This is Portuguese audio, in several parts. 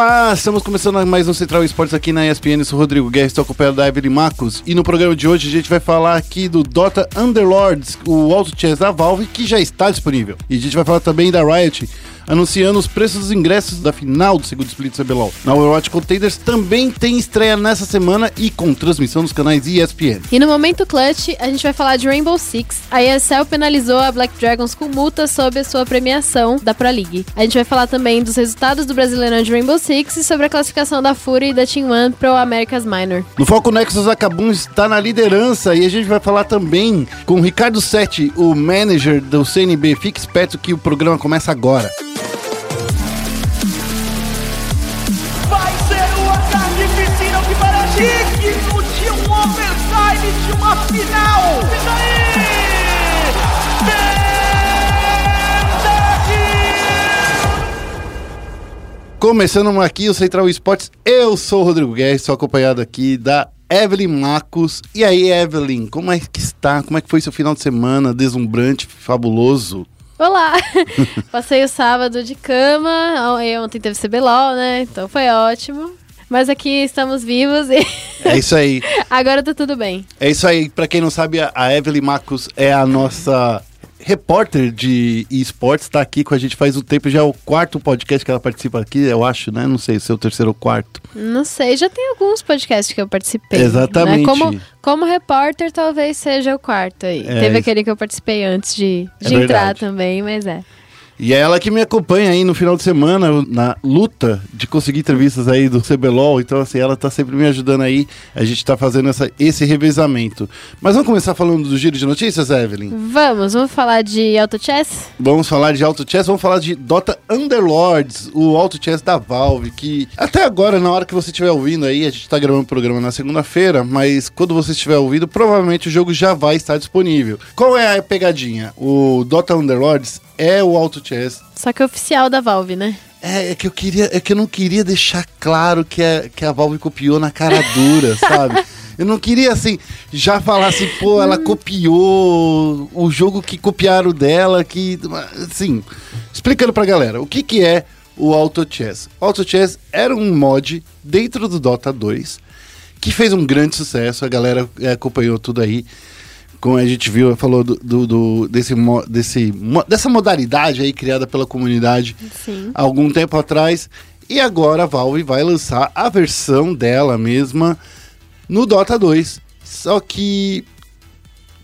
Olá, estamos começando mais um Central Esportes aqui na ESPN. Eu sou o Rodrigo Guerra, estou acompanhado da Evelyn Marcos. E no programa de hoje a gente vai falar aqui do Dota Underlords, o Auto Chess da Valve, que já está disponível. E a gente vai falar também da Riot, anunciando os preços dos ingressos da final do segundo split CBLOL. Na Overwatch Contenders também tem estreia nessa semana e com transmissão nos canais ESPN. E no momento clutch, a gente vai falar de Rainbow Six. A ESL penalizou a Black Dragons com multa sob a sua premiação da Pro League. A gente vai falar também dos resultados do Brasileirão de Rainbow Six e sobre a classificação da Fury e da Team One pro America's Minor. No Foco Nexus, a Kabum está na liderança e a gente vai falar também com o Ricardo Sete, o manager do CNB. Fique esperto que o programa começa agora. Overtime de uma final. Isso aí! Começando aqui o Central Esportes, eu sou o Rodrigo Guerra, estou acompanhado aqui da Evelyn Marcos. E aí, Evelyn, como é que está? Como é que foi seu final de semana deslumbrante, fabuloso? Olá! Passei o sábado de cama, e ontem teve CBLOL, né? Então foi ótimo. Mas aqui estamos vivos e É isso aí. agora tá tudo bem. É isso aí. Pra quem não sabe, a- Evelyn Marcos é a nossa repórter de esportes, tá aqui com a gente faz um tempo, já é o quarto podcast que ela participa aqui, eu acho, né? Não sei se é o terceiro ou quarto. Não sei, já tem alguns podcasts que eu participei. Exatamente. né? Como, como repórter, talvez seja o quarto aí. É, Teve aquele que eu participei antes de, É de entrar verdade. também, mas é. E é ela que me acompanha aí no final de semana, na luta de conseguir entrevistas aí do CBLOL. Então, assim, ela tá sempre me ajudando aí. A gente tá fazendo essa, esse revezamento. Mas vamos começar falando do giro de notícias, Evelyn? Vamos, vamos falar de Auto Chess? Vamos falar de Auto Chess, vamos falar de Dota Underlords, o Auto Chess da Valve, que até agora, na hora que você estiver ouvindo aí, a gente tá gravando o programa na segunda-feira, mas quando você estiver ouvindo, provavelmente o jogo já vai estar disponível. Qual é a pegadinha? O Dota Underlords é o Auto Chess Só que oficial da Valve, né? é, é que eu queria, é que eu não queria deixar claro que a, que a Valve copiou na cara dura, sabe? Eu não queria assim já falar assim, pô, ela copiou o jogo que copiaram dela, que assim, explicando pra galera, o que que é o Auto Chess? O Auto Chess era um mod dentro do Dota 2 que fez um grande sucesso, a galera é, acompanhou tudo aí como a gente viu, falou do, do- do- desse, desse, dessa modalidade aí criada pela comunidade Sim. há algum tempo atrás. E agora a Valve vai lançar a versão dela mesma no Dota 2. Só que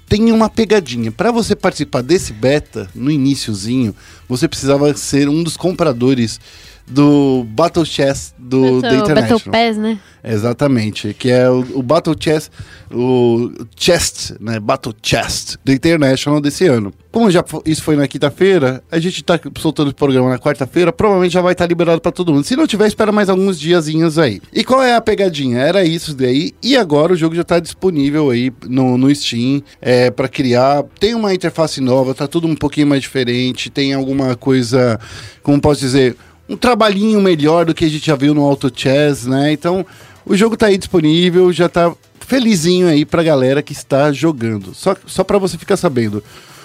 tem uma pegadinha. Para você participar desse beta, no iniciozinho, você precisava ser um dos compradores do Battle Chess do da Battle, International. Battle Pass, né? Exatamente, que é o, o Battle Chess, o Chest, né? Battle Chest do International desse ano. Como já isso foi na quinta-feira, a gente tá soltando o programa na quarta-feira, provavelmente já vai estar liberado para todo mundo. Se não tiver, espera mais alguns diazinhos aí. E qual é a pegadinha? Era isso daí, e agora o jogo já tá disponível aí no, no Steam é, para criar. Tem uma interface nova, tá tudo um pouquinho mais diferente, tem alguma coisa, como posso dizer, um trabalhinho melhor do que a gente já viu no Auto Chess, né? Então, o jogo tá aí disponível, já tá felizinho aí pra galera que está jogando. Só, só para você ficar sabendo,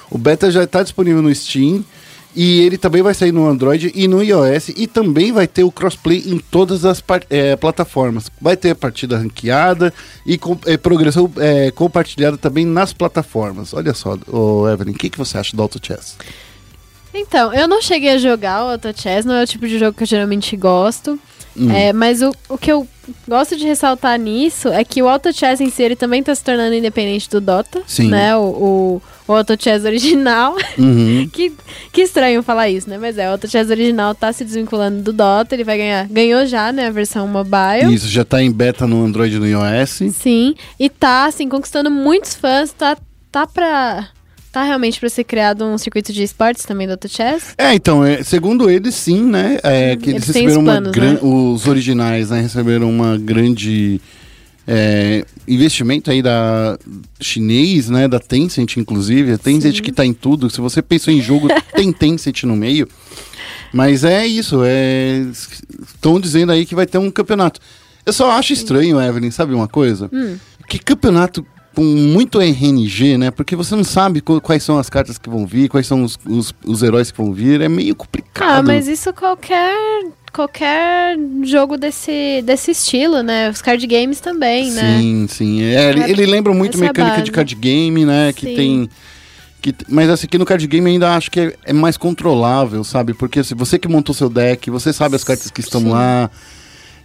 o beta já tá disponível no Steam e ele também vai sair no Android e no iOS e também vai ter o crossplay em todas as eh, plataformas. Vai ter partida ranqueada e com, eh, progressão eh, compartilhada também nas plataformas. Olha só, ô Evelyn, o que, que você acha do Auto Chess? Então, eu não cheguei a jogar o Auto Chess, não é o tipo de jogo que eu geralmente gosto. Hum. É, mas o, o que eu gosto de ressaltar nisso é que o Auto Chess em si ele também tá se tornando independente do Dota. Sim. Né? O, o, o Auto Chess original. Uhum. que, que estranho falar isso, né? Mas é, o Auto Chess original tá se desvinculando do Dota. Ele vai ganhar. Ganhou já, né? A versão mobile. Isso, já tá em beta no Android e no iOS. Sim. E tá, assim, conquistando muitos fãs. Tá, tá pra. Tá realmente pra ser criado um circuito de esportes também do Auto Chess. É, então, é, segundo eles, sim, né? É, que eles, Eles receberam os uma planos, gran... né? Os originais, né? Receberam uma grande é, investimento aí da chinês, né? Da Tencent, inclusive. A Tencent que tá em tudo. Se você pensou em jogo, tem Tencent no meio. Mas é isso, é... Estão dizendo aí que vai ter um campeonato. Eu só acho estranho, Evelyn, sabe uma coisa? Hum. Que campeonato com muito RNG, né? Porque você não sabe qu- quais são as cartas que vão vir, quais são os, os, os heróis que vão vir. É meio complicado. Ah, mas isso qualquer qualquer jogo desse, desse estilo, né? Os card games também, né? Sim, sim. É, ele, É, ele lembra muito essa mecânica de base. card game, né? Que Sim. tem. Que, mas assim, aqui no card game ainda acho que é, é mais controlável, sabe? Porque assim, você que montou seu deck, você sabe as cartas que estão Sim. lá.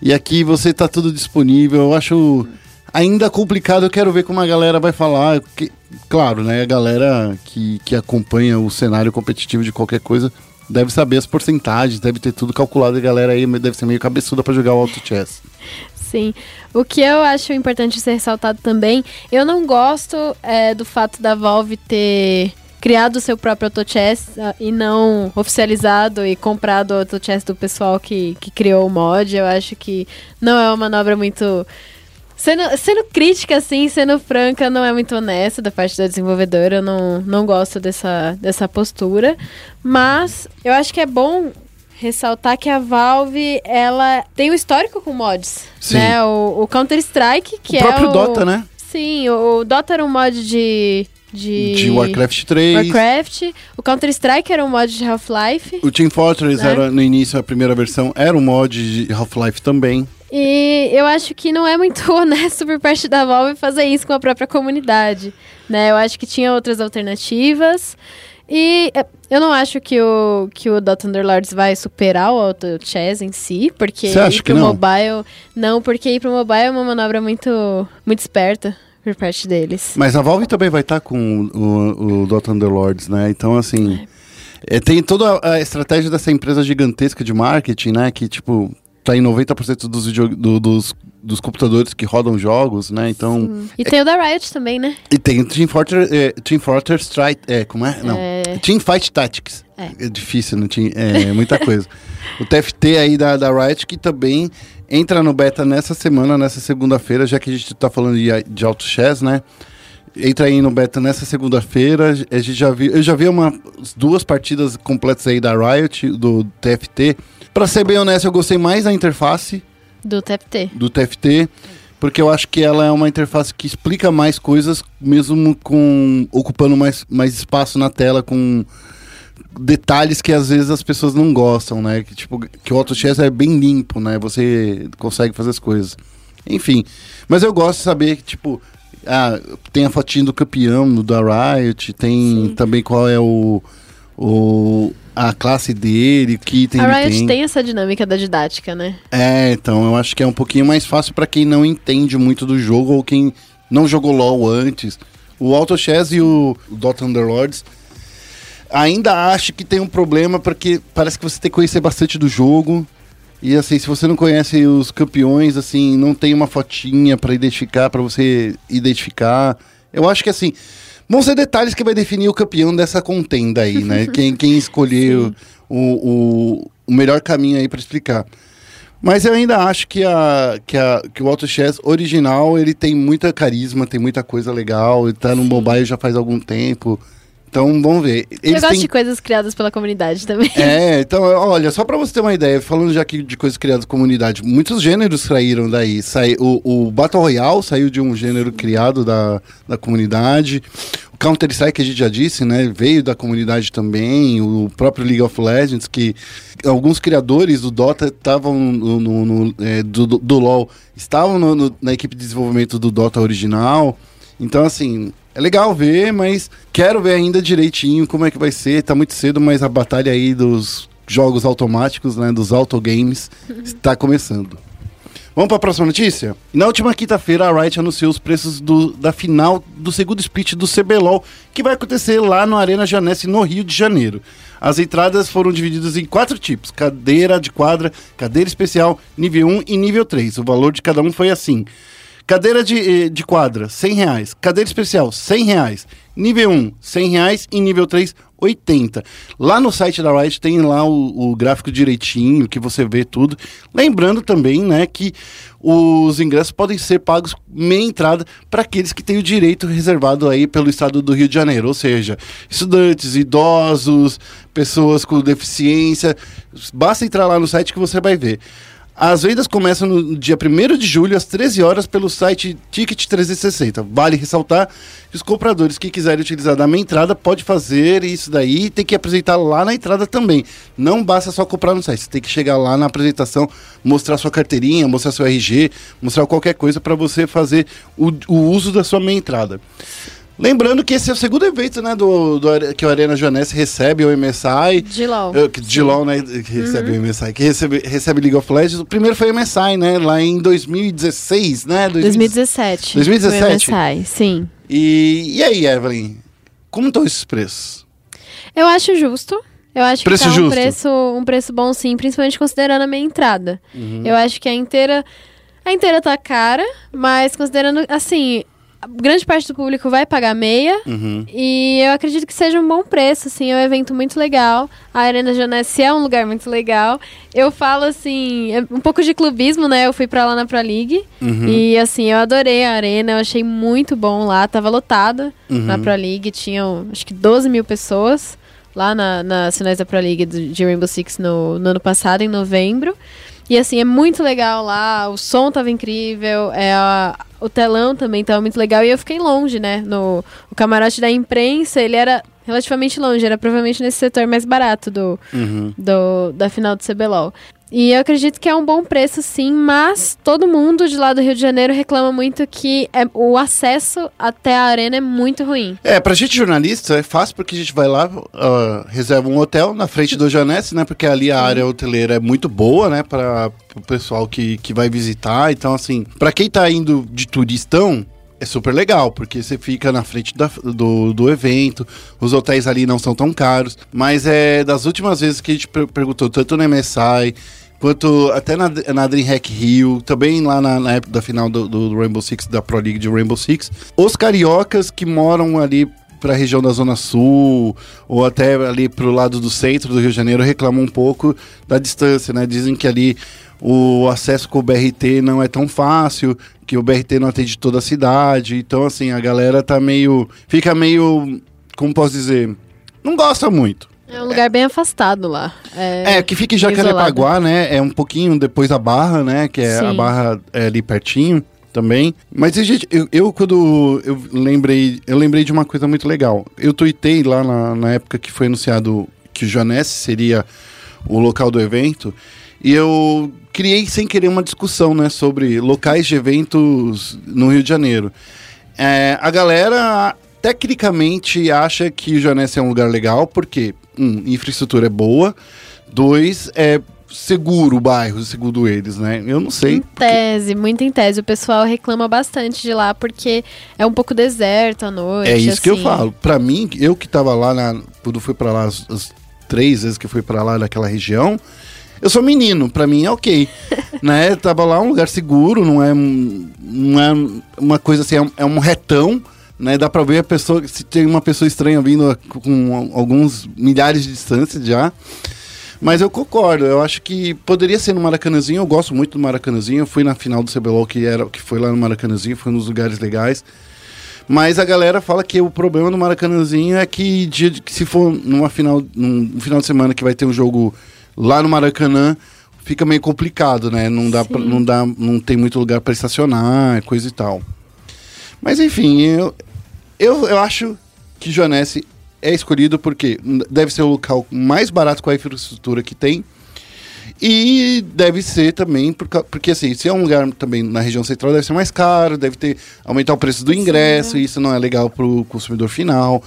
E aqui você tá tudo disponível. Eu acho ainda complicado. Eu quero ver como a galera vai falar. que- claro, né? A galera que, que acompanha o cenário competitivo de qualquer coisa deve saber as porcentagens, deve ter tudo calculado. A galera aí deve ser meio cabeçuda pra jogar o auto chess. Sim. O que eu acho importante ser ressaltado também, eu não gosto é, do fato da Valve ter criado o seu próprio AutoChess ah, e não oficializado e comprado o AutoChess do pessoal que, que criou o mod. Eu acho que não é uma manobra muito... Sendo, sendo crítica, assim, sendo franca, não é muito honesta da parte da desenvolvedora. Eu não, não gosto dessa, dessa postura. Mas eu acho que é bom ressaltar que a Valve, ela tem um histórico com mods, Sim. né? O, o Counter-Strike, que o é próprio o... Dota, né? Sim, o, o Dota era um mod de... De, De Warcraft 3. Warcraft. O Counter-Strike era um mod de Half-Life. O Team Fortress Né? era, no início, a primeira versão, era um mod de Half-Life também. E eu acho que não é muito honesto por parte da Valve fazer isso com a própria comunidade, né? Eu acho que tinha outras alternativas. E é, eu não acho que o, que o Dota Underlords vai superar o Auto Chess em si, porque Você acha ir que pro não? mobile. Não, porque ir pro mobile é uma manobra muito, muito esperta por parte deles. Mas a Valve também vai estar com o, o Dota Underlords, né? Então, assim... é, tem toda a estratégia dessa empresa gigantesca de marketing, né? Que, tipo, tá em 90% dos, video, do- dos, dos computadores que rodam jogos, né? Então... E tem o da Riot também, né? E tem o Team Fortress, é, Team Fortress Strike... É, como é? Não. É. Team Fight Tactics. É. É, difícil, não tinha... É, muita coisa. o TFT aí da, da Riot, que também entra no beta nessa semana, nessa segunda-feira, já que a gente tá falando de, de Auto Chess, né? Entra aí no beta nessa segunda-feira. A gente já viu, eu já vi umas duas partidas completas aí da Riot, do TFT. Pra ser bem honesto, eu gostei mais da interface Do TFT. do TFT, porque eu acho que ela é uma interface que explica mais coisas, mesmo com ocupando mais, mais espaço na tela, com detalhes que às vezes as pessoas não gostam, né? Que, tipo, que o AutoChess é bem limpo, né? Você consegue fazer as coisas. Enfim, mas eu gosto de saber que, tipo, ah, tem a fotinho do campeão do da Riot, tem Sim. também qual é o, o a classe dele, que item A Riot tem. tem essa dinâmica da didática, né? É, então eu acho que é um pouquinho mais fácil pra quem não entende muito do jogo ou quem não jogou LoL antes. O Auto Chess e o, Dota Underlords ainda acho que tem um problema porque parece que você tem que conhecer bastante do jogo. E assim, se você não conhece os campeões, assim, não tem uma fotinha pra identificar, pra você identificar. Eu acho que assim, vão ser detalhes que vai definir o campeão dessa contenda aí, né? quem, quem escolher o, o, o melhor caminho aí pra explicar. Mas eu ainda acho que, a, que, a, que o Auto Chess original, ele tem muita carisma, tem muita coisa legal, ele tá no mobile já faz algum tempo. Então, vamos ver. Eu Eles gosto têm- de coisas criadas pela comunidade também. é, então, olha, só pra você ter uma ideia, falando já aqui de coisas criadas por comunidade, muitos gêneros saíram daí. Sai, o, o Battle Royale saiu de um gênero criado da, da comunidade. O Counter-Strike, a gente já disse, né, veio da comunidade também. O próprio League of Legends, que alguns criadores do Dota estavam no, no- no, é, do, do- do LoL, estavam no- na equipe de desenvolvimento do Dota original. Então, assim, é legal ver, mas quero ver ainda direitinho como é que vai ser. Tá muito cedo, mas a batalha aí dos jogos automáticos, né, dos autogames, está começando. Vamos para a próxima notícia? Na última quinta-feira, a Riot anunciou os preços do- da final do segundo split do CBLOL, que vai acontecer lá no Arena Janesse, no Rio de Janeiro. As entradas foram divididas em quatro tipos: cadeira de quadra, cadeira especial, nível 1 e nível 3. O valor de cada um foi assim. Cadeira de, eh, de quadra, 100 reais. Cadeira especial, 100 reais. Nível 1, 100 reais. E nível 3, 80. Lá no site da Riot tem lá o, o gráfico direitinho, que você vê tudo. Lembrando também, né, que os ingressos podem ser pagos meia entrada para aqueles que têm o direito reservado aí pelo estado do Rio de Janeiro, ou seja, estudantes, idosos, pessoas com deficiência. Basta entrar lá no site que você vai ver. As vendas começam no dia 1 de julho, às 13 horas, pelo site Ticket 360. Vale ressaltar que os compradores que quiserem utilizar da minha entrada pode fazer isso daí e tem que apresentar lá na entrada também. Não basta só comprar no site, você tem que chegar lá na apresentação, mostrar sua carteirinha, mostrar seu RG, mostrar qualquer coisa para você fazer o, o uso da sua meia entrada. Lembrando que esse é o segundo evento, né, do, do que o Arena Joanense recebe o MSI. De LOL. Eh, que- LOL, né? Que recebe o MSI. Que recebe, recebe League of Legends. O primeiro foi o MSI, né? Lá em 2016, né? 2017. 2017? Foi o MSI, sim. E, e aí, Evelyn? Como estão esses preços? Eu acho justo. Eu acho Preço que tá um justo. preço, um preço bom sim, principalmente considerando a minha entrada. Uhum. Eu acho que a inteira. A inteira tá cara, mas considerando, assim, grande parte do público vai pagar meia. Uhum. E eu acredito que seja um bom preço, assim, é um evento muito legal. A Arena Janesse é um lugar muito legal. Eu falo, assim, é um pouco de clubismo, né? Eu fui pra lá na Pro League. Uhum. E, assim, eu adorei a Arena, eu achei muito bom lá. Tava lotada Uhum. na Pro League, tinham, acho que 12 mil pessoas lá na, nas finais da Pro League do- de Rainbow Six no, no ano passado, em novembro. E assim, é muito legal lá, o som tava incrível, é, a- o telão também tava muito legal. E eu fiquei longe, né? No, o camarote da imprensa, ele era relativamente longe, era provavelmente nesse setor mais barato do, Uhum. do, da final do CBLOL. E eu acredito que é um bom preço, sim, mas todo mundo de lá do Rio de Janeiro reclama muito que é, o acesso até a arena é muito ruim. É, pra gente jornalista é fácil porque a gente vai lá, ah, reserva um hotel na frente do Janesse, né? Porque ali a área hoteleira é muito boa, né? Para o pessoal que, que vai visitar. Então, assim, pra quem tá indo de turistão, é super legal, porque você fica na frente da- do, do evento, os hotéis ali não são tão caros. Mas é das últimas vezes que a gente per- perguntou, tanto no MSI, quanto até na, na DreamHack Rio, também lá na, na época da final do, do Rainbow Six, da Pro League de Rainbow Six, os cariocas que moram ali para a região da Zona Sul ou até ali para o lado do centro do Rio de Janeiro reclamam um pouco da distância, né? Dizem que ali o acesso com o BRT não é tão fácil, que o BRT não atende toda a cidade. Então, assim, a galera tá meio. fica meio. como posso dizer? Não gosta muito. É um lugar bem afastado lá. É, que fica em Jacarepaguá, né? É um pouquinho depois da Barra, né? Que é a Sim. Barra é ali pertinho também. Mas, gente, eu, eu quando eu lembrei, eu lembrei de uma coisa muito legal. Eu tuitei lá na, na época que foi anunciado que o Janesse seria o local do evento. E eu criei sem querer uma discussão, né? Sobre locais de eventos no Rio de Janeiro. É, a galera tecnicamente acha que o Janesse é um lugar legal, porque, um, infraestrutura é boa, dois, é seguro o bairro, segundo eles, né? Eu não sei. Em tese, muito em tese. O pessoal reclama bastante de lá porque é um pouco deserto à noite. É isso que eu assim. falo. Pra mim, eu que tava lá, na, quando fui pra lá as, as três vezes que eu fui pra lá naquela região, eu sou menino, pra mim é ok. né? Tava lá um lugar seguro, não é, não é uma coisa assim, é um, é um retão, né? Dá pra ver a pessoa, se tem uma pessoa estranha vindo com alguns milhares de distância já. Mas eu concordo, eu acho que poderia ser no Maracanãzinho, eu gosto muito do Maracanãzinho, eu fui na final do CBLOL que, era, que foi lá no Maracanãzinho, foi um dos lugares legais. Mas a galera fala que o problema do Maracanãzinho é que, dia de- que se for numa final, num, final de semana que vai ter um jogo lá no Maracanã, fica meio complicado, né? Não dá, pra, não dá, não tem muito lugar para estacionar, coisa e tal. Mas enfim, eu, eu, eu acho que Joanesse é escolhido porque deve ser o local mais barato com a infraestrutura que tem. E deve ser também, porque assim, se é um lugar também na região central, deve ser mais caro, deve ter aumentar o preço do ingresso, e isso não é legal para o consumidor final.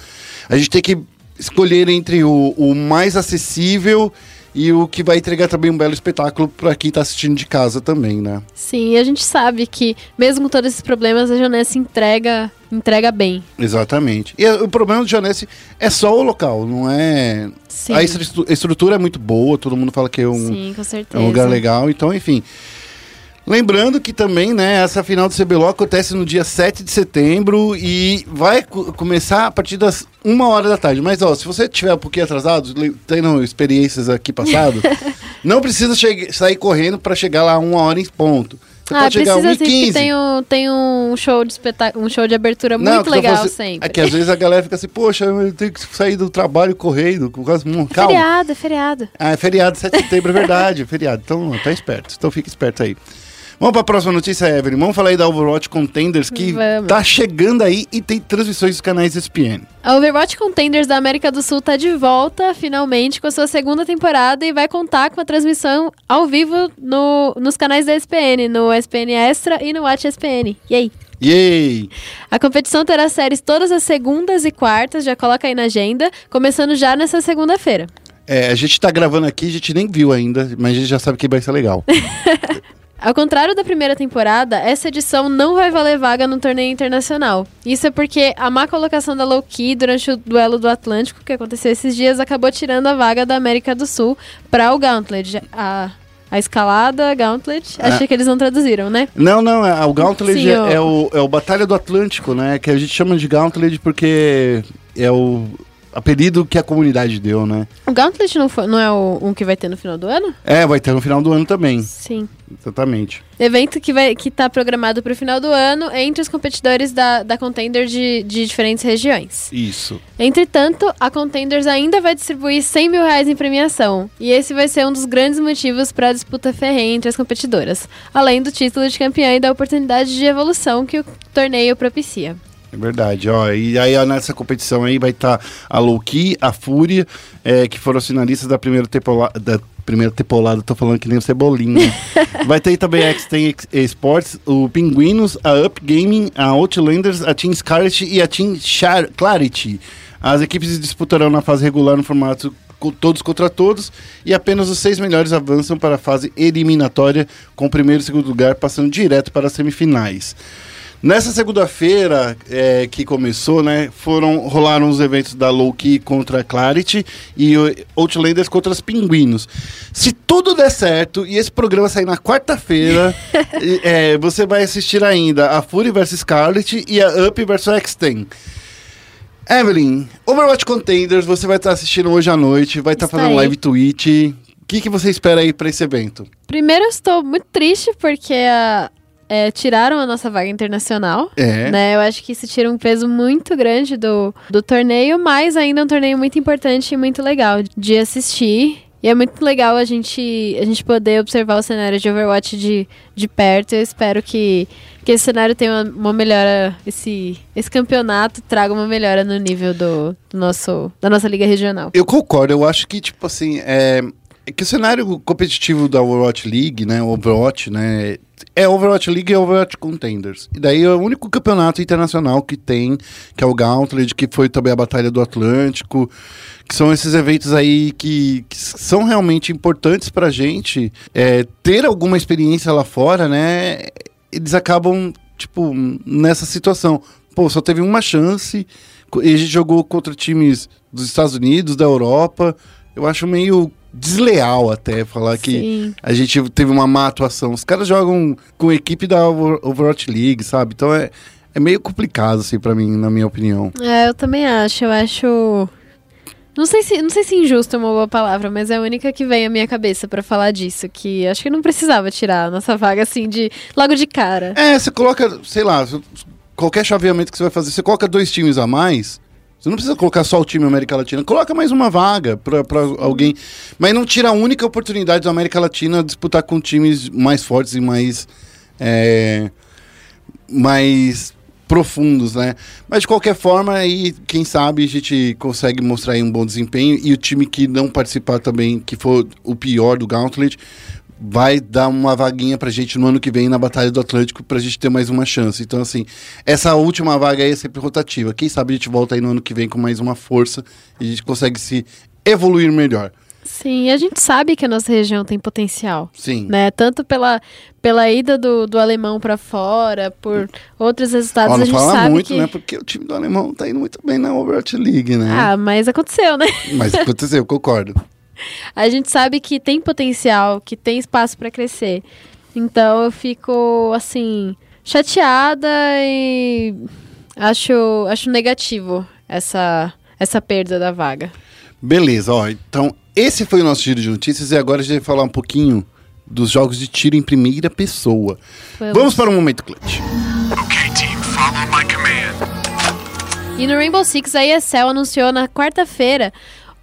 A gente tem que escolher entre o, o mais acessível e o que vai entregar também um belo espetáculo para quem está assistindo de casa também, né? Sim, e a gente sabe que, mesmo com todos esses problemas, a Janesse entrega, entrega bem. Exatamente. E o problema do Janesse é só o local, não é. Sim. A estru- estrutura é muito boa, todo mundo fala que é um, Sim, com É um lugar legal, então, enfim. Lembrando que também, né, essa final do CBLOL acontece no dia 7 de setembro e vai co- começar a partir das 1 hora da tarde. Mas, ó, se você tiver um pouquinho atrasado, tendo experiências aqui passado, não precisa sair correndo para chegar lá uma hora em ponto. Você Ah, pode chegar precisa sim, 1h15. porque tem um, tem um show de espetáculo, um show de abertura Não, muito legal fosse- sempre. É que às vezes a galera fica assim, poxa, eu tenho que sair do trabalho correndo. Com quase... Hum, Calma. Feriado, é feriado. Ah, é feriado, 7 de setembro, é verdade, é feriado. Então, tá esperto. Então fica esperto aí. Vamos pra próxima notícia, Evelyn. Vamos falar aí da Overwatch Contenders, que Vamos. tá chegando aí e tem transmissões dos canais ESPN. A Overwatch Contenders da América do Sul tá de volta, finalmente, com a sua segunda temporada e vai contar com a transmissão ao vivo no, nos canais da ESPN, no ESPN Extra e no Watch ESPN. E aí? Yay! A competição terá séries todas as segundas e quartas, já coloca aí na agenda, começando já nessa segunda-feira. É, a gente tá gravando aqui, a gente nem viu ainda, mas a gente já sabe que vai ser legal. Ao contrário da primeira temporada, essa edição não vai valer vaga no torneio internacional. Isso é porque a má colocação da Low-Key durante o duelo do Atlântico, que aconteceu esses dias, acabou tirando a vaga da América do Sul para o Gauntlet. A, a escalada Gauntlet, Ah. achei que eles não traduziram, né? Não, não, é- o Gauntlet Sim, é, o- é o, é o Batalha do Atlântico, né? Que a gente chama de Gauntlet porque é o apelido que a comunidade deu, né? O Gauntlet não, foi- não é o, um que vai ter no final do ano? É, vai ter no final do ano também, Sim. exatamente. Evento que, vai, que tá programado para o final do ano entre os competidores da, da Contender de, de diferentes regiões. Isso. Entretanto, a Contenders ainda vai distribuir 100 mil reais em premiação, e esse vai ser um dos grandes motivos para a disputa ferrenha entre as competidoras, além do título de campeã e da oportunidade de evolução que o torneio propicia. É verdade, ó. E aí ó, nessa competição aí vai estar a Loki, a Fúria, é, que foram os finalistas da primeira temporada. Da primeira temporada, tô falando que nem o Cebolinha. vai ter também a X-Ten Esports, o Pinguinos, a Up Gaming, a Outlanders, a Team Scarlet e a Team Char Clarity. As equipes disputarão na fase regular no formato todos contra todos e apenas os seis melhores avançam para a fase eliminatória com o primeiro e segundo lugar passando direto para as semifinais. Nessa segunda-feira é, que começou, né, foram rolaram os eventos da Loki contra a Clarity e Outlanders contra os Pinguinos. Se tudo der certo e esse programa sair na quarta-feira, é, você vai assistir ainda a Fury vs Scarlet e a Up vs X-Ten. Evelyn, Overwatch Contenders, você vai estar assistindo hoje à noite, vai estar fazendo Estarei. live Twitch. O que, que você espera aí para esse evento? Primeiro, eu estou muito triste porque a- é, tiraram a nossa vaga internacional. É. Né? Eu acho que isso tira um peso muito grande do, do torneio, mas ainda é um torneio muito importante e muito legal de assistir. E é muito legal a gente, a gente poder observar o cenário de Overwatch de, de perto. Eu espero que, que esse cenário tenha uma, uma melhora, esse, esse campeonato traga uma melhora no nível do, do nosso, da nossa liga regional. Eu concordo, eu acho que, tipo assim, é, que o cenário competitivo da Overwatch League, né, Overwatch, né, é Overwatch League e Overwatch Contenders. E daí é o único campeonato internacional que tem, que é o Gauntlet, que foi também a Batalha do Atlântico, que são esses eventos aí que, que são realmente importantes pra gente é, ter alguma experiência lá fora, né, eles acabam, tipo, nessa situação. Pô, só teve uma chance, e a gente jogou contra times dos Estados Unidos, da Europa. Eu acho meio desleal até falar que Sim. a gente teve uma má atuação. Os caras jogam com a equipe da Over- Overwatch League, sabe? Então é, é meio complicado, assim, pra mim, na minha opinião. É, eu também acho. Eu acho. Não sei se, não sei se injusto é uma boa palavra, mas é a única que vem à minha cabeça pra falar disso. Que acho que não precisava tirar a nossa vaga assim de logo de cara. É, você coloca, sei lá, qualquer chaveamento que você vai fazer, você coloca dois times a mais. Você não precisa colocar só o time América Latina, coloca mais uma vaga pra alguém. Mas não tira a única oportunidade da América Latina disputar com times mais fortes e mais. é, mais profundos, né? Mas de qualquer forma, aí, quem sabe a gente consegue mostrar aí um bom desempenho e o time que não participar também, que for o pior do Gauntlet, vai dar uma vaguinha pra gente no ano que vem na Batalha do Atlântico pra gente ter mais uma chance. Então, assim, essa última vaga aí é sempre rotativa. Quem sabe a gente volta aí no ano que vem com mais uma força e a gente consegue se evoluir melhor. Sim, a gente sabe que a nossa região tem potencial. Sim. Né? Tanto pela, pela ida do, do alemão pra fora, por outros resultados, Ó, a não gente fala sabe muito, que. né? Porque o time do alemão tá indo muito bem na Overwatch League, né? Ah, mas aconteceu, né? Mas aconteceu, concordo. A gente sabe que tem potencial, que tem espaço pra crescer. Então eu fico assim chateada e acho acho negativo essa essa perda da vaga. Beleza, ó. Então, esse foi o nosso giro de notícias e agora a gente vai falar um pouquinho dos jogos de tiro em primeira pessoa. Vamos. Vamos para um momento clutch. Okay, team, follow my command. E no Rainbow Six, a ESL anunciou na quarta-feira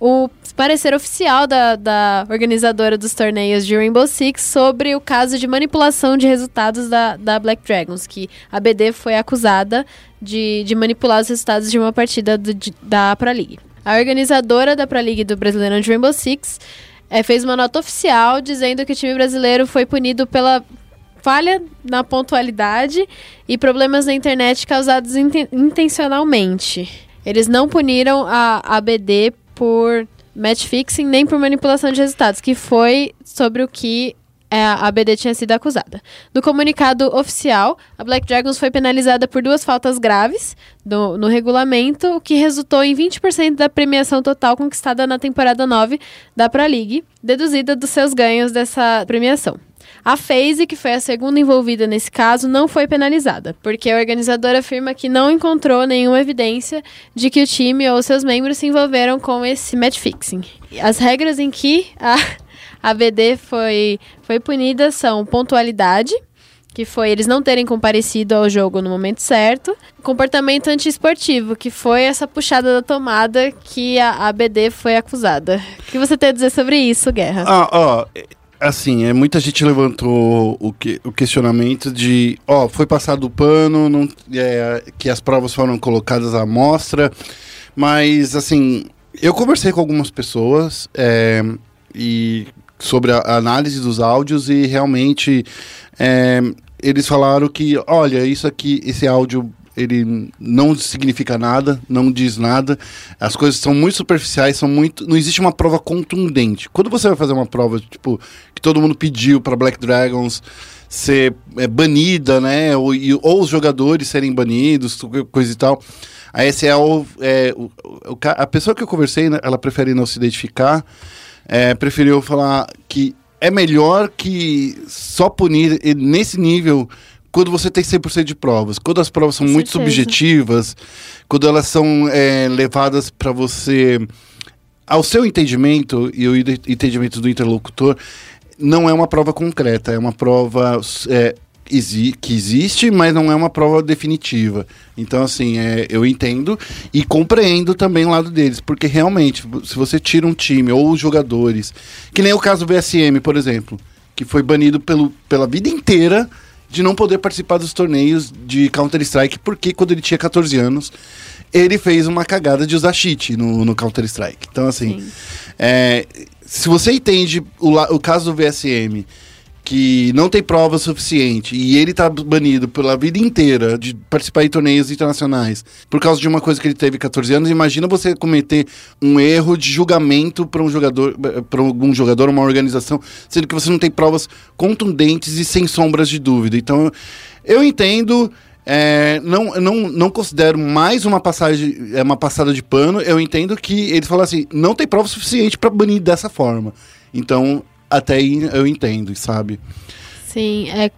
o parecer oficial da, da organizadora dos torneios de Rainbow Six sobre o caso de manipulação de resultados da, da Black Dragons, que a BD foi acusada de, de manipular os resultados de uma partida do- de- da Pro League. A organizadora da Pro League do Brasileirão de Rainbow Six eh, fez uma nota oficial dizendo que o time brasileiro foi punido pela falha na pontualidade e problemas na internet causados inten- intencionalmente. Eles não puniram a ABD por match fixing nem por manipulação de resultados, que foi sobre o que a ABD tinha sido acusada. No comunicado oficial, a Black Dragons foi penalizada por duas faltas graves do- no regulamento, o que resultou em 20% da premiação total conquistada na temporada 9 da Pro League, deduzida dos seus ganhos dessa premiação. A FaZe, que foi a segunda envolvida nesse caso, não foi penalizada, porque a organizadora afirma que não encontrou nenhuma evidência de que o time ou seus membros se envolveram com esse match fixing. As regras em que a, a BD foi, foi punida são pontualidade, que foi eles não terem comparecido ao jogo no momento certo, comportamento antiesportivo, que foi essa puxada da tomada que a, a BD foi acusada. O que você tem a dizer sobre isso, Guerra? Ah, ó, é, assim, é, muita gente levantou o, que, o questionamento de, ó, foi passado o pano, não, é, que as provas foram colocadas à mostra, mas, assim, eu conversei com algumas pessoas é, e sobre a, análise dos áudios e realmente é, eles falaram que, olha, isso aqui, esse áudio ele não significa nada, não diz nada. As coisas são muito superficiais, são muito, não existe uma prova contundente. Quando você vai fazer uma prova tipo que todo mundo pediu para Black Dragons ser é, banida, né, ou, e- ou os jogadores serem banidos, coisa e tal. A SL, é, o, o a pessoa que eu conversei, né, ela prefere não se identificar, é, preferiu falar que é melhor que só punir nesse nível quando você tem 100% de provas. Quando as provas são Com muito certeza. subjetivas, quando elas são é, levadas para você ao seu entendimento e o entendimento do interlocutor, não é uma prova concreta, é uma prova é, que existe, mas não é uma prova definitiva. Então, assim, é, eu entendo e compreendo também o lado deles, porque realmente, se você tira um time ou os jogadores, que nem o caso do VSM, por exemplo, que foi banido pelo, pela vida inteira de não poder participar dos torneios de Counter-Strike, porque quando ele tinha 14 anos, ele fez uma cagada de usar cheat no, no Counter-Strike. Então, assim, Sim. é, se você entende o, o caso do VSM, que não tem prova suficiente e ele tá banido pela vida inteira de participar de torneios internacionais por causa de uma coisa que ele teve 14 anos, imagina você cometer um erro de julgamento para um jogador, para algum jogador, uma organização, sendo que você não tem provas contundentes e sem sombras de dúvida. Então, eu entendo é, não, não, não considero mais uma passagem, é uma passada de pano. Eu entendo que eles falam assim, não tem prova suficiente para banir dessa forma. Então, até aí eu entendo, sabe? Sim, é.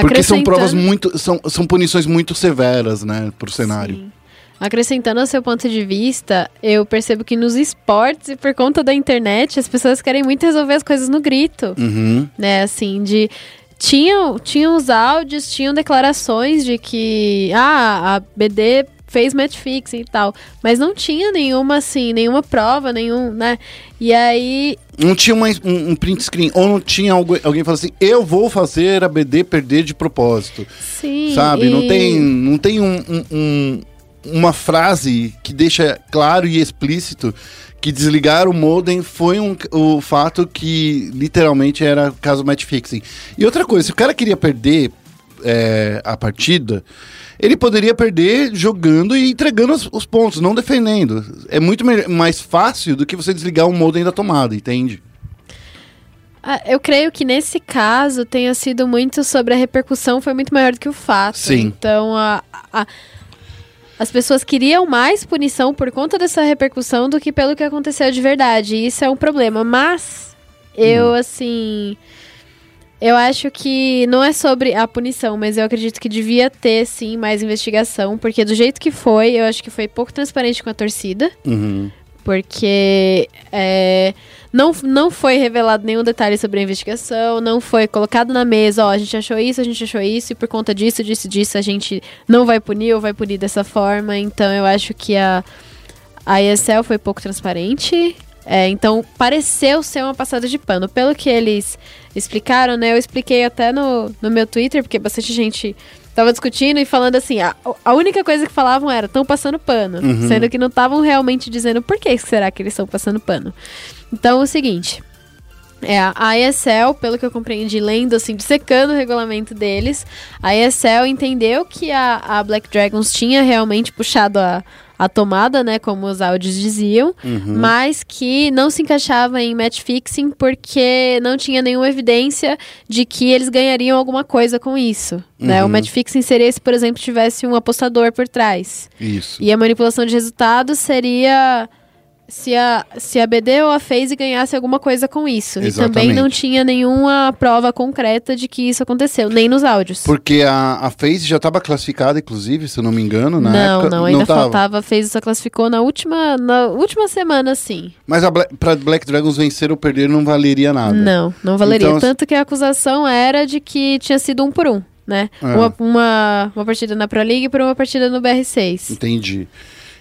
Porque são provas muito. São, são punições muito severas, né, pro cenário. Sim. Acrescentando ao seu ponto de vista, eu percebo que nos esportes e por conta da internet, as pessoas querem muito resolver as coisas no grito, Uhum. né? Assim, de. Tinham, tinham os áudios, tinham declarações de que ah, a BD fez match fixing e tal. Mas não tinha nenhuma, assim, nenhuma prova, nenhum, né? E aí Não tinha uma- um, um print screen, ou não tinha algu- alguém falando assim, eu vou fazer a BD perder de propósito. Sim. Sabe? Não e- tem, não tem um- um- uma frase que deixa claro e explícito que desligar o modem foi um, o fato que literalmente era caso match fixing. E outra coisa, se o cara queria perder é, a partida, ele poderia perder jogando e entregando os, os pontos, não defendendo. É muito mais fácil do que você desligar o modem da tomada, entende? Ah, Eu creio que nesse caso tenha sido muito sobre a repercussão, foi muito maior do que o fato. Sim. Então, a- a- as pessoas queriam mais punição por conta dessa repercussão do que pelo que aconteceu de verdade. E isso é um problema. Mas, eu, assim. Eu acho que não é sobre a punição, mas eu acredito que devia ter, sim, mais investigação, porque do jeito que foi, eu acho que foi pouco transparente com a torcida. Uhum. Porque é, não, não foi revelado nenhum detalhe sobre a investigação, não foi colocado na mesa, ó, a gente achou isso, a gente achou isso, e por conta disso, disso, disso, a gente não vai punir ou vai punir dessa forma. Então eu acho que a, a ESL foi pouco transparente. É, então, pareceu ser uma passada de pano. Pelo que eles explicaram, né? Eu expliquei até no, no meu Twitter, porque bastante gente tava discutindo e falando assim, a, a única coisa que falavam era, estão passando pano. Sendo que não estavam realmente dizendo por que será que eles estão passando pano. Então, é o seguinte... É, a ESL, pelo que eu compreendi lendo, assim, dissecando o regulamento deles, a ESL entendeu que a, a Black Dragons tinha realmente puxado a, a tomada, né, como os áudios diziam, mas que não se encaixava em match fixing porque não tinha nenhuma evidência de que eles ganhariam alguma coisa com isso. Né? O match fixing seria se, por exemplo, tivesse um apostador por trás. Isso. E a manipulação de resultados seria se a, se a BD ou a FaZe ganhasse alguma coisa com isso. E também não Exatamente. tinha nenhuma prova concreta de que isso aconteceu, nem nos áudios. Porque a, a FaZe já estava classificada, inclusive, se eu não me engano, na não, época. não, ainda tava. faltava. A FaZe só classificou na última, na última semana, sim. Mas a Black, pra Black Dragons vencer ou perder não valeria nada. Não, não valeria. Então- Tanto que a acusação era de que tinha sido um por um, né? É. Uma, uma, uma partida na Pro League por uma partida no BR6. Entendi.